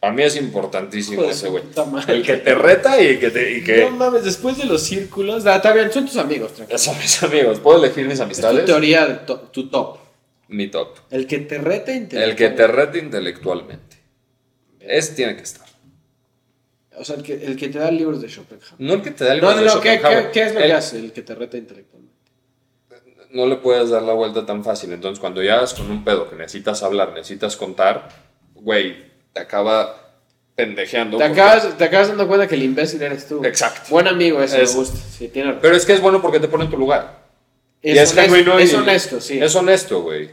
A mí es importantísimo ese güey. El que te reta y que te. Y que, No mames, después de los círculos. Ah, está bien, son tus amigos, tranquilo. Son mis amigos. ¿Puedo elegir mis Es tu amistades? teoría, to- tu top. Mi top. El que te rete El intelectualmente. que te reta intelectualmente. Ese tiene que estar. O sea, el que, el que te da libros de Schopenhauer. No el que te da el No, no, de no, ¿qué, Schopenhauer. qué, qué es lo El- que hace el que te reta intelectualmente? no le puedes dar la vuelta tan fácil. Entonces, cuando llegas con un pedo que necesitas hablar, necesitas contar, güey, te acaba pendejeando. Te porque- acabas, te acabas dando cuenta que el imbécil eres tú. Exacto. Buen amigo, ese Es- me gusta. Sí, tiene. Pero es que es bueno porque te pone en tu lugar. Es, y es honesto, genuino es honesto, sí. Es honesto, güey.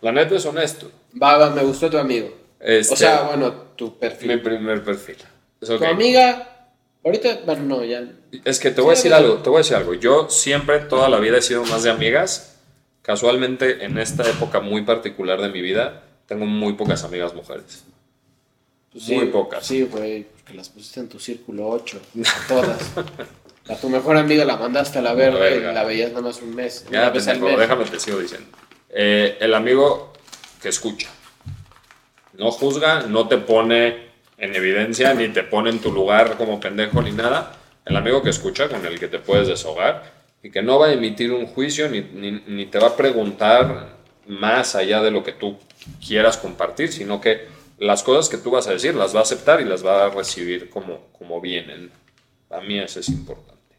La neta es honesto. Va, va, me gustó tu amigo. Este, O sea, bueno, tu perfil. mi primer perfil. Es ok. Tu amiga, ahorita, bueno, no, ya. Es que te voy a decir algo, te voy a decir algo. Yo siempre, toda la vida he sido más de amigas. Casualmente, en esta época muy particular de mi vida, tengo muy pocas amigas mujeres. Pues Muy sí, pocas. Sí, güey, porque las pusiste en tu círculo 8. Todas. A tu mejor amiga la mandaste a la verga y la veías nada más un mes. Ya, una vez al mes. déjame te sigo diciendo. Eh, el amigo que escucha. No juzga, no te pone en evidencia, ni te pone en tu lugar como pendejo ni nada. El amigo que escucha, con el que te puedes desahogar y que no va a emitir un juicio ni, ni- ni te va a preguntar más allá de lo que tú quieras compartir, sino que las cosas que tú vas a decir las va a aceptar y las va a recibir como, como vienen. A mí eso es importante.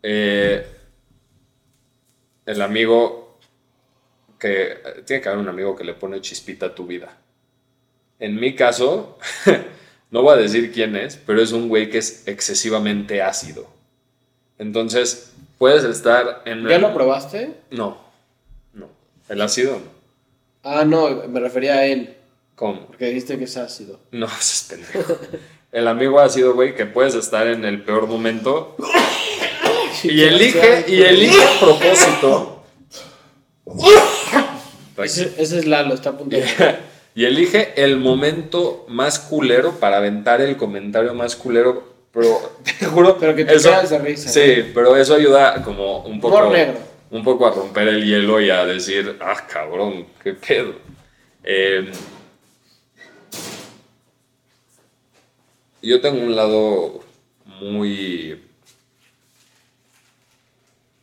Eh, el amigo que tiene que haber un amigo que le pone chispita a tu vida. En mi caso, no voy a decir quién es, pero es un güey que es excesivamente ácido. Entonces, puedes estar en... ¿Ya lo probaste? No, no. El ácido no. Ah, no, me refería a él. ¿Cómo? Porque dijiste que es ácido. No, es pendejo. El amigo ácido, güey, que puedes estar en el peor momento y elige, y elige a propósito. Ese, ese es Lalo, está a punto de... Y elige el momento más culero para aventar el comentario más culero. Pero te juro. Pero que te eso- de risa. Sí, pero eso ayuda como un poco. Humor negro. Un poco a romper el hielo y a decir, ah, cabrón, qué pedo. Eh, yo tengo un lado muy.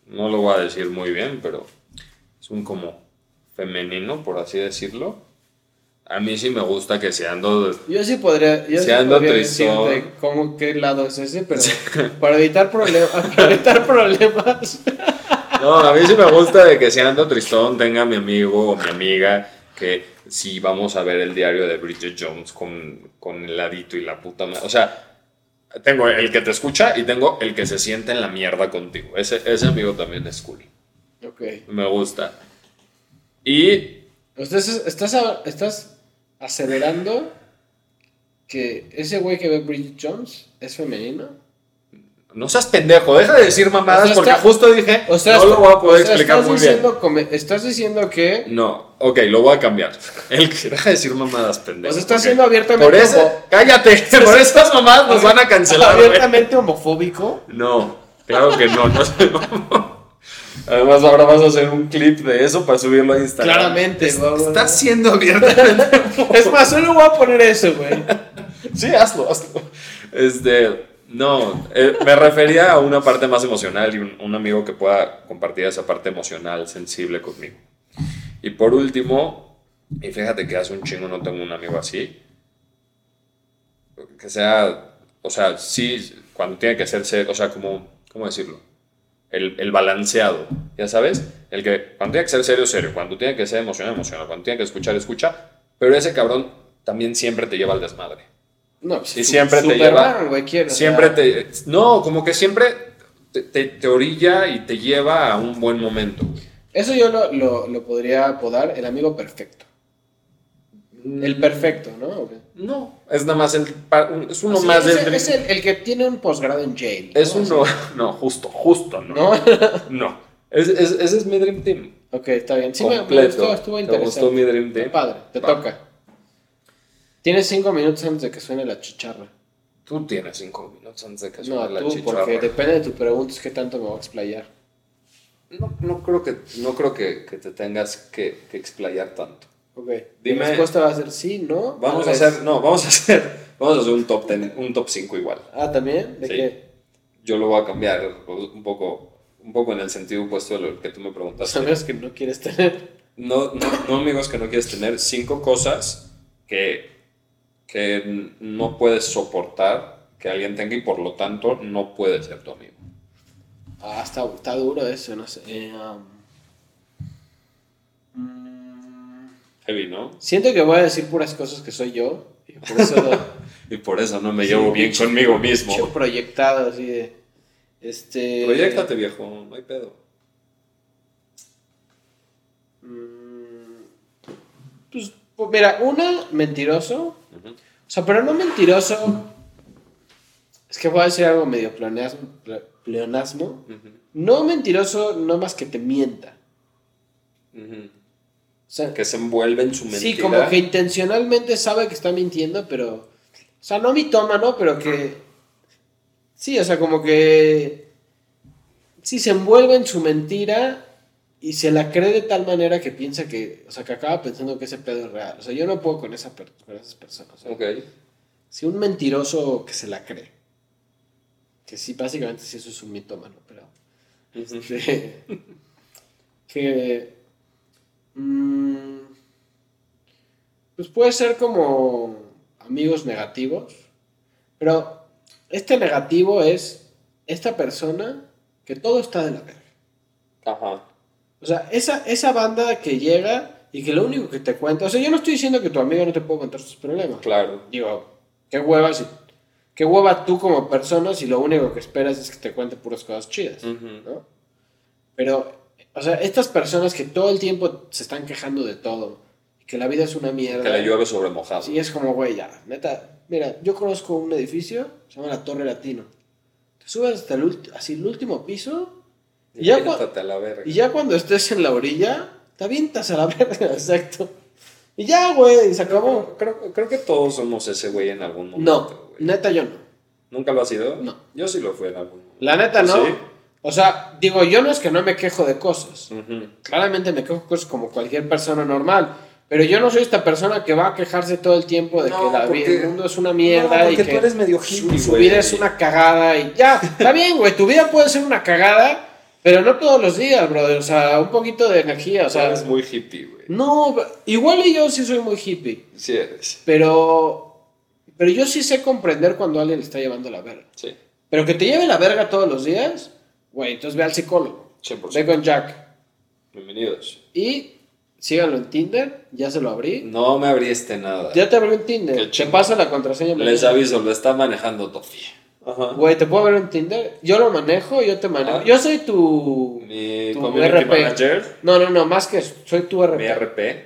No lo voy a decir muy bien, pero es un como femenino, por así decirlo. A mí sí me gusta que si ando Yo sí podría, yo sí podría tristón. decirte cómo, qué lado es ese, pero para evitar, problemas para evitar problemas... No, a mí sí me gusta de que si ando tristón tenga mi amigo o mi amiga que si vamos a ver el diario de Bridget Jones con, con el ladito y la puta madre. O sea, tengo el que te escucha y tengo el que se siente en la mierda contigo. Ese, ese amigo también es cool. Ok. Me gusta. Y Entonces, estás, a- estás aseverando que ese güey que ve Bridget Jones es femenino. No seas pendejo, deja de decir mamadas O sea, porque está- justo dije, O sea, no lo voy a poder o sea, explicar estás muy bien. diciendo estás diciendo que... No, ok, lo voy a cambiar. El que deja de decir mamadas, pendejo. O sea, está ok. siendo abiertamente Por eso, homo- cállate, por estas mamadas nos van a cancelar. abiertamente homofóbico. No, claro que no, no. Además, ahora vas a hacer un clip de eso para subirlo a Instagram. Claramente, Es- va. Estás siendo abiertamente. Es más, solo voy a poner eso, güey. sí, hazlo, hazlo. Este, no, eh, me refería a una parte más emocional y un, amigo que pueda compartir esa parte emocional, sensible conmigo. Y por último, y fíjate que hace un chingo no tengo un amigo así, que sea, o sea, sí, cuando tiene que ser- o sea, como, ¿cómo decirlo? El, el balanceado, ya sabes, el que cuando tiene que ser serio, serio, cuando tiene que ser emocional, emocional, cuando tiene que escuchar, escucha, pero ese cabrón también siempre te lleva al desmadre. No, pues, Y siempre te lleva. güey, siempre te. No, como que siempre te, te, te orilla y te lleva a un buen momento. güey. Eso yo lo, lo, lo podría apodar el amigo perfecto. El perfecto, ¿no? No, es nada más el. Es uno Sí, más es, del. el, es el, el que tiene un posgrado en Yale. Es ¿no? uno. No, justo, justo, no. ¿No? No. Es- es- ese es mi Dream Team. ok, está bien. Sí, me- me, gustó, estuvo ¿Te interesante. gustó mi Dream Team? Padre, te Va. toca. Tienes cinco minutos antes de que suene la chicharra. Tú tienes cinco minutos antes de que No, suene la tú, chicharra. porque depende de tu pregunta, es qué tanto me voy a explayar. No, no creo que, no creo que, que te tengas que, que explayar tanto. Ok. Mi Dime- respuesta va a ser sí, ¿no? Vamos a hacer. No, vamos a hacer. Vamos a hacer un top 10, un top 5 igual. Ah, ¿también? ¿De Sí. qué? yo lo voy a cambiar un poco, un poco en el sentido opuesto de lo que tú me preguntaste. Sabes que no quieres tener. No, no, no amigos que no quieres tener, cinco cosas que, que no puedes soportar que alguien tenga y por lo tanto no puede ser tu amigo. Ah, está, está duro eso, no sé. Eh, um, Heavy, ¿no? siento que voy a decir puras cosas que soy yo. Y por eso Y por eso no me llevo bien conmigo mismo. Mucho proyectado así de. Este. Proyectate, viejo, no hay pedo. mm, pues, mira, una, mentiroso. O sea, pero no mentiroso. Es que voy a decir algo medio pleonasmo. ple- pleonasmo. No mentiroso, no más que te mienta. O sea, Que se envuelve en su mentira. sí, como que intencionalmente sabe que está mintiendo, pero. O sea, no mitómano, pero que. Sí, o sea, como que. Sí, se envuelve en su mentira y se la cree de tal manera que piensa que, o sea, que acaba pensando que ese pedo es real. O sea, yo no puedo con, esa per- con esas personas. Ok. Si un mentiroso que se la cree, que sí, básicamente sí eso es un mitómano, pero... este, que... mm, pues puede ser como amigos negativos, pero este negativo es esta persona que todo está de la verga. Ajá. O sea, esa, esa banda que llega y que lo único que te cuenta, o sea, yo no estoy diciendo que tu amigo no te pueda contar sus problemas. Claro. Digo, qué hueva si, qué hueva tú como persona si lo único que esperas es que te cuente puras cosas chidas. ¿no? Pero, o sea, estas personas que todo el tiempo se están quejando de todo y que la vida es una mierda. Que le llueve sobre mojado. Sí, es como, güey, ya, neta, mira, yo conozco un edificio, se llama la Torre Latino. Te subes hasta el, así, el último piso y ya, a la verga. y ya cuando estés en la orilla, te avientas a la verga, exacto. Y ya, güey, se acabó. Creo, creo que todos somos ese güey en algún momento. No, güey. neta yo no. ¿Nunca lo has sido? No. Yo sí lo fui en algún momento. La neta no. ¿Sí? O sea, digo, yo no es que no me quejo de cosas. Ujú. Claramente me quejo de cosas como cualquier persona normal. Pero yo no soy esta persona que va a quejarse todo el tiempo de No, que la porque- el mundo es una mierda No, y que tú eres medio hippie, su vida es una cagada y ya, está bien, güey, tu vida puede ser una cagada, pero no todos los días, brother, o sea, un poquito de energía, o sea, eres muy hippie, güey. no, igual y yo sí soy muy hippie, Sí eres. pero pero yo sí sé comprender cuando alguien le está llevando la verga. Sí. Pero que te lleve la verga todos los días, güey, entonces ve al psicólogo. 100%. Ve con Jack. Bienvenidos. Y síganlo en Tinder, ya se lo abrí. No me abriste nada. Ya te abrí en Tinder. Te paso la contraseña. Les mañana. aviso, lo está manejando Tofi. Ajá. Güey, ¿te puedo ver en Tinder? Yo lo manejo, yo te manejo. Ah. Yo soy tu... Mi tu community RP. manager, No, no, no, más que eso, soy tu RP. mi RP.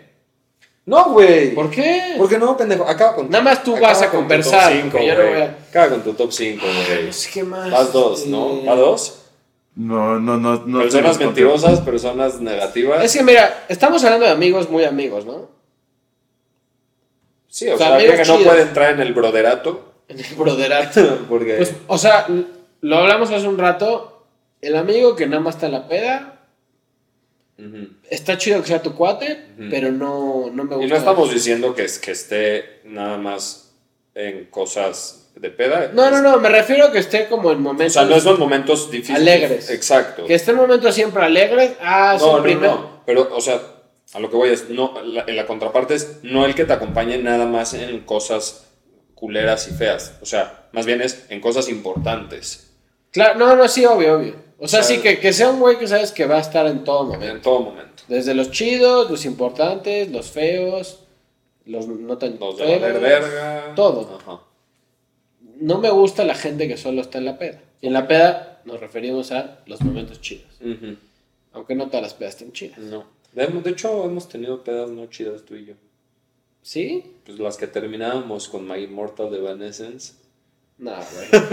No, güey. ¿Por qué? ¿Por qué no, pendejo? Acaba con Nada más tú vas a con tu conversar, top cinco, porque yo no güey. voy a- Acaba con tu top 5, güey. Es que más... Vas dos, ¿no? eh, ¿Va dos? No, no, no. no Personas mentirosas, personas negativas. Es que mira, estamos hablando de amigos muy amigos, ¿no? Sí, o O sea, sea, que no puede entrar en el broderato. En el broderato. Porque. Pues, o sea, lo hablamos hace un rato. El amigo que nada más está en la peda, está chido que sea tu cuate, pero no, no me gusta. Y no estamos diciendo que, es- que esté nada más en cosas de peda. No, no, no, me refiero a que esté como en O momentos. sea, no esos momentos difíciles. Alegres. Exacto. Que esté en momentos siempre alegres. Ah, es No, no, primer. no. Pero, o sea, a lo que voy es, no, la, en la contraparte es no el que te acompañe nada más en cosas culeras y feas. O sea, más bien es en cosas importantes. Claro, no, no, sí, obvio, obvio. O sea, sí, que, que sea un güey que sabes que va a estar en todo momento. En todo momento. Desde los chidos, los importantes, los feos, los no tan Los de feos. valer verga. todo. Ajá. No me gusta la gente que solo está en la peda. Y en la peda nos referimos a los momentos chidos. Aunque no todas las pedas están chidas. No. De, de hecho, hemos tenido pedas no chidas tú y yo. ¿Sí? Pues las que terminábamos con My Immortal de Evanescence. No, güey.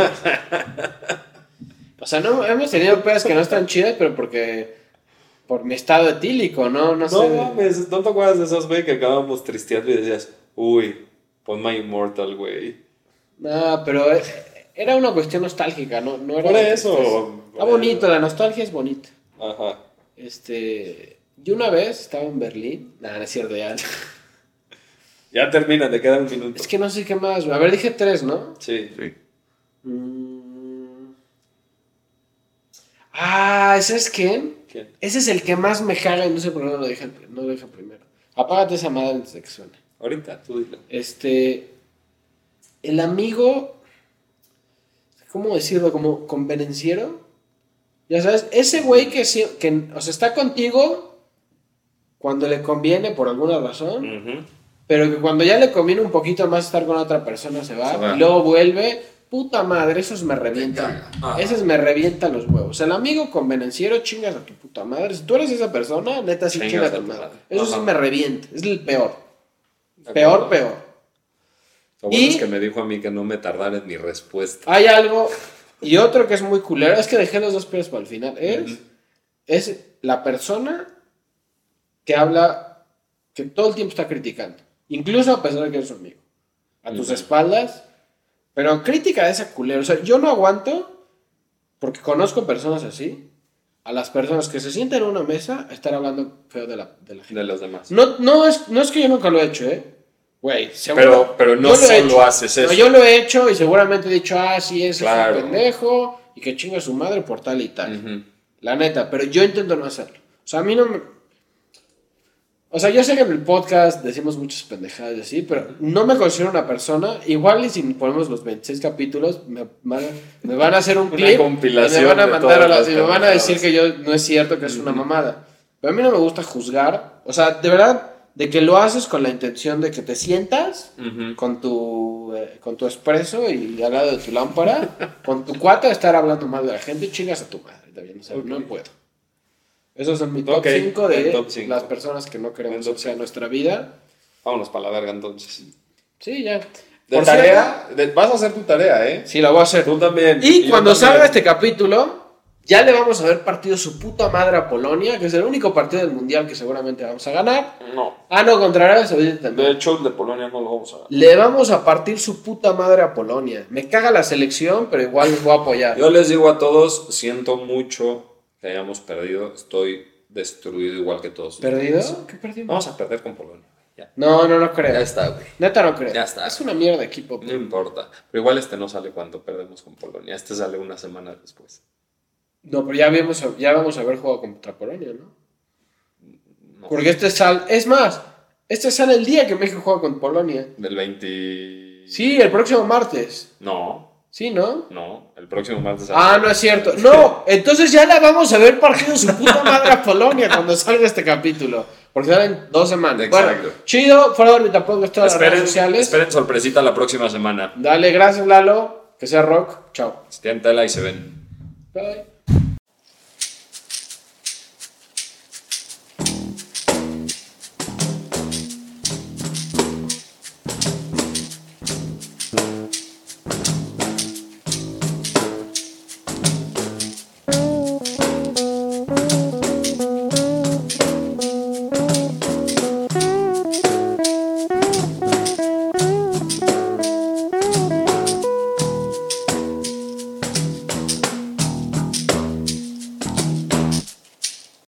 o sea, no, hemos tenido pedas que no están chidas, pero porque. Por mi estado etílico, ¿no? No, No sé. mames, ¿no te acuerdas de esos, güey, que acabábamos tristeando y decías, uy, pon My Immortal, güey? No, pero eh, era una cuestión nostálgica, ¿no? no era Por eso. tristeza. Está bonito, la nostalgia es bonita. Ajá. Este. Yo una vez estaba en Berlín. Nada, no es cierto, ya. Ya termina, te queda un minuto. Es que no sé qué más. A ver, dije tres, ¿no? Sí. Sí. Mm. Ah, ¿ese es quién? ¿Quién? Ese es el que más me caga y no sé por qué no lo dije, no lo dije primero. Apágate esa madre antes de que suene. Ahorita, tú dilo. Este. El amigo. ¿Cómo decirlo? Como convenenciero. Ya sabes, ese güey que, que o sea, está contigo cuando le conviene por alguna razón, Ujú. Pero que cuando ya le conviene un poquito más estar con otra persona se va, Se va. y luego vuelve. Puta madre, esos me revientan. Esos me revientan los huevos. El amigo convenenciero chingas a tu puta madre. Si tú eres esa persona, neta sí Chingas chingas a tu madre. madre. Eso sí me revienta. Es el peor. Peor, peor. Lo bueno Y- es que me dijo a mí que no me tardara en mi respuesta. Hay algo. Y otro que es muy culero. Es que dejé los dos peores para el final. Es, es la persona que habla. Que todo el tiempo está criticando. Incluso a pesar de que eres su amigo. A tus espaldas. Pero crítica de esa culera. O sea, yo no aguanto. Porque conozco personas así. a las personas que se sientan en una mesa a estar hablando feo de la, de la gente. De los demás. No, no, es, no es que yo nunca lo he hecho, ¿eh? Güey, seguro- Pero- pero no solo hecho. haces eso. No, yo lo he hecho y seguramente he dicho, ah, sí, ese Claro. es un pendejo y que chinga su madre por tal y tal. Ujú. La neta, pero yo intento no hacerlo. O sea, a mí no me... O sea, yo sé que en el podcast decimos muchas pendejadas y así, pero no me considero una persona. Igual y si ponemos los 26 capítulos, me van, me van a hacer un Una clip. compilación y me van a mandar a las y me van a decir que yo no es cierto que es una mamada. Pero a mí no me gusta juzgar. O sea, de verdad, de que lo haces con la intención de que te sientas con tu, eh, con tu espresso y al lado de tu lámpara, con tu cuata, estar hablando mal de la gente, chingas a tu madre. También, o sea, no puedo. Esos son mi top Ok, 5 de top cinco. las personas que no queremos que sea nuestra vida. Vámonos para la verga entonces. Sí, ya. De Por tarea, de- vas a hacer tu tarea, ¿eh? Sí, la voy a hacer. Tú también. Y yo cuando también. salga este capítulo, ya le vamos a ver partido su puta madre a Polonia, que es el único partido del mundial que seguramente vamos a ganar. No. Ah, no, contra Arabia Saudita también. De hecho, el de Polonia no lo vamos a ganar. Le vamos a partir su puta madre a Polonia. Me caga la selección, pero igual les voy a apoyar. Yo les digo a todos, siento mucho que hayamos perdido. Estoy destruido igual que todos. ¿Perdido? ustedes. ¿Qué perdimos? Vamos a perder con Polonia. Ya. No, no, no creo. Ya está, güey. Neta no creo. Ya está. Es una mierda equipo. No importa. Pero igual este no sale cuando perdemos con Polonia. Este sale una semana después. No, pero ya, vimos, ya vamos a ver jugado contra Polonia, ¿no? No. Porque este sale... Es más, este sale el día que México juega con Polonia. Del 20... Sí, el próximo martes. No, Sí, ¿no? no. El próximo martes. Ah, no es cierto. No, entonces ya la vamos a ver partido su puta madre a Polonia cuando salga este capítulo. Porque salen dos semanas. Exacto. Bueno, chido, fuera de órbita podcast, todas las Esperen, redes sociales. esperen sorpresita la próxima semana. Dale, gracias Lalo. Que sea rock. Chao. Tienen tela y se ven. Bye.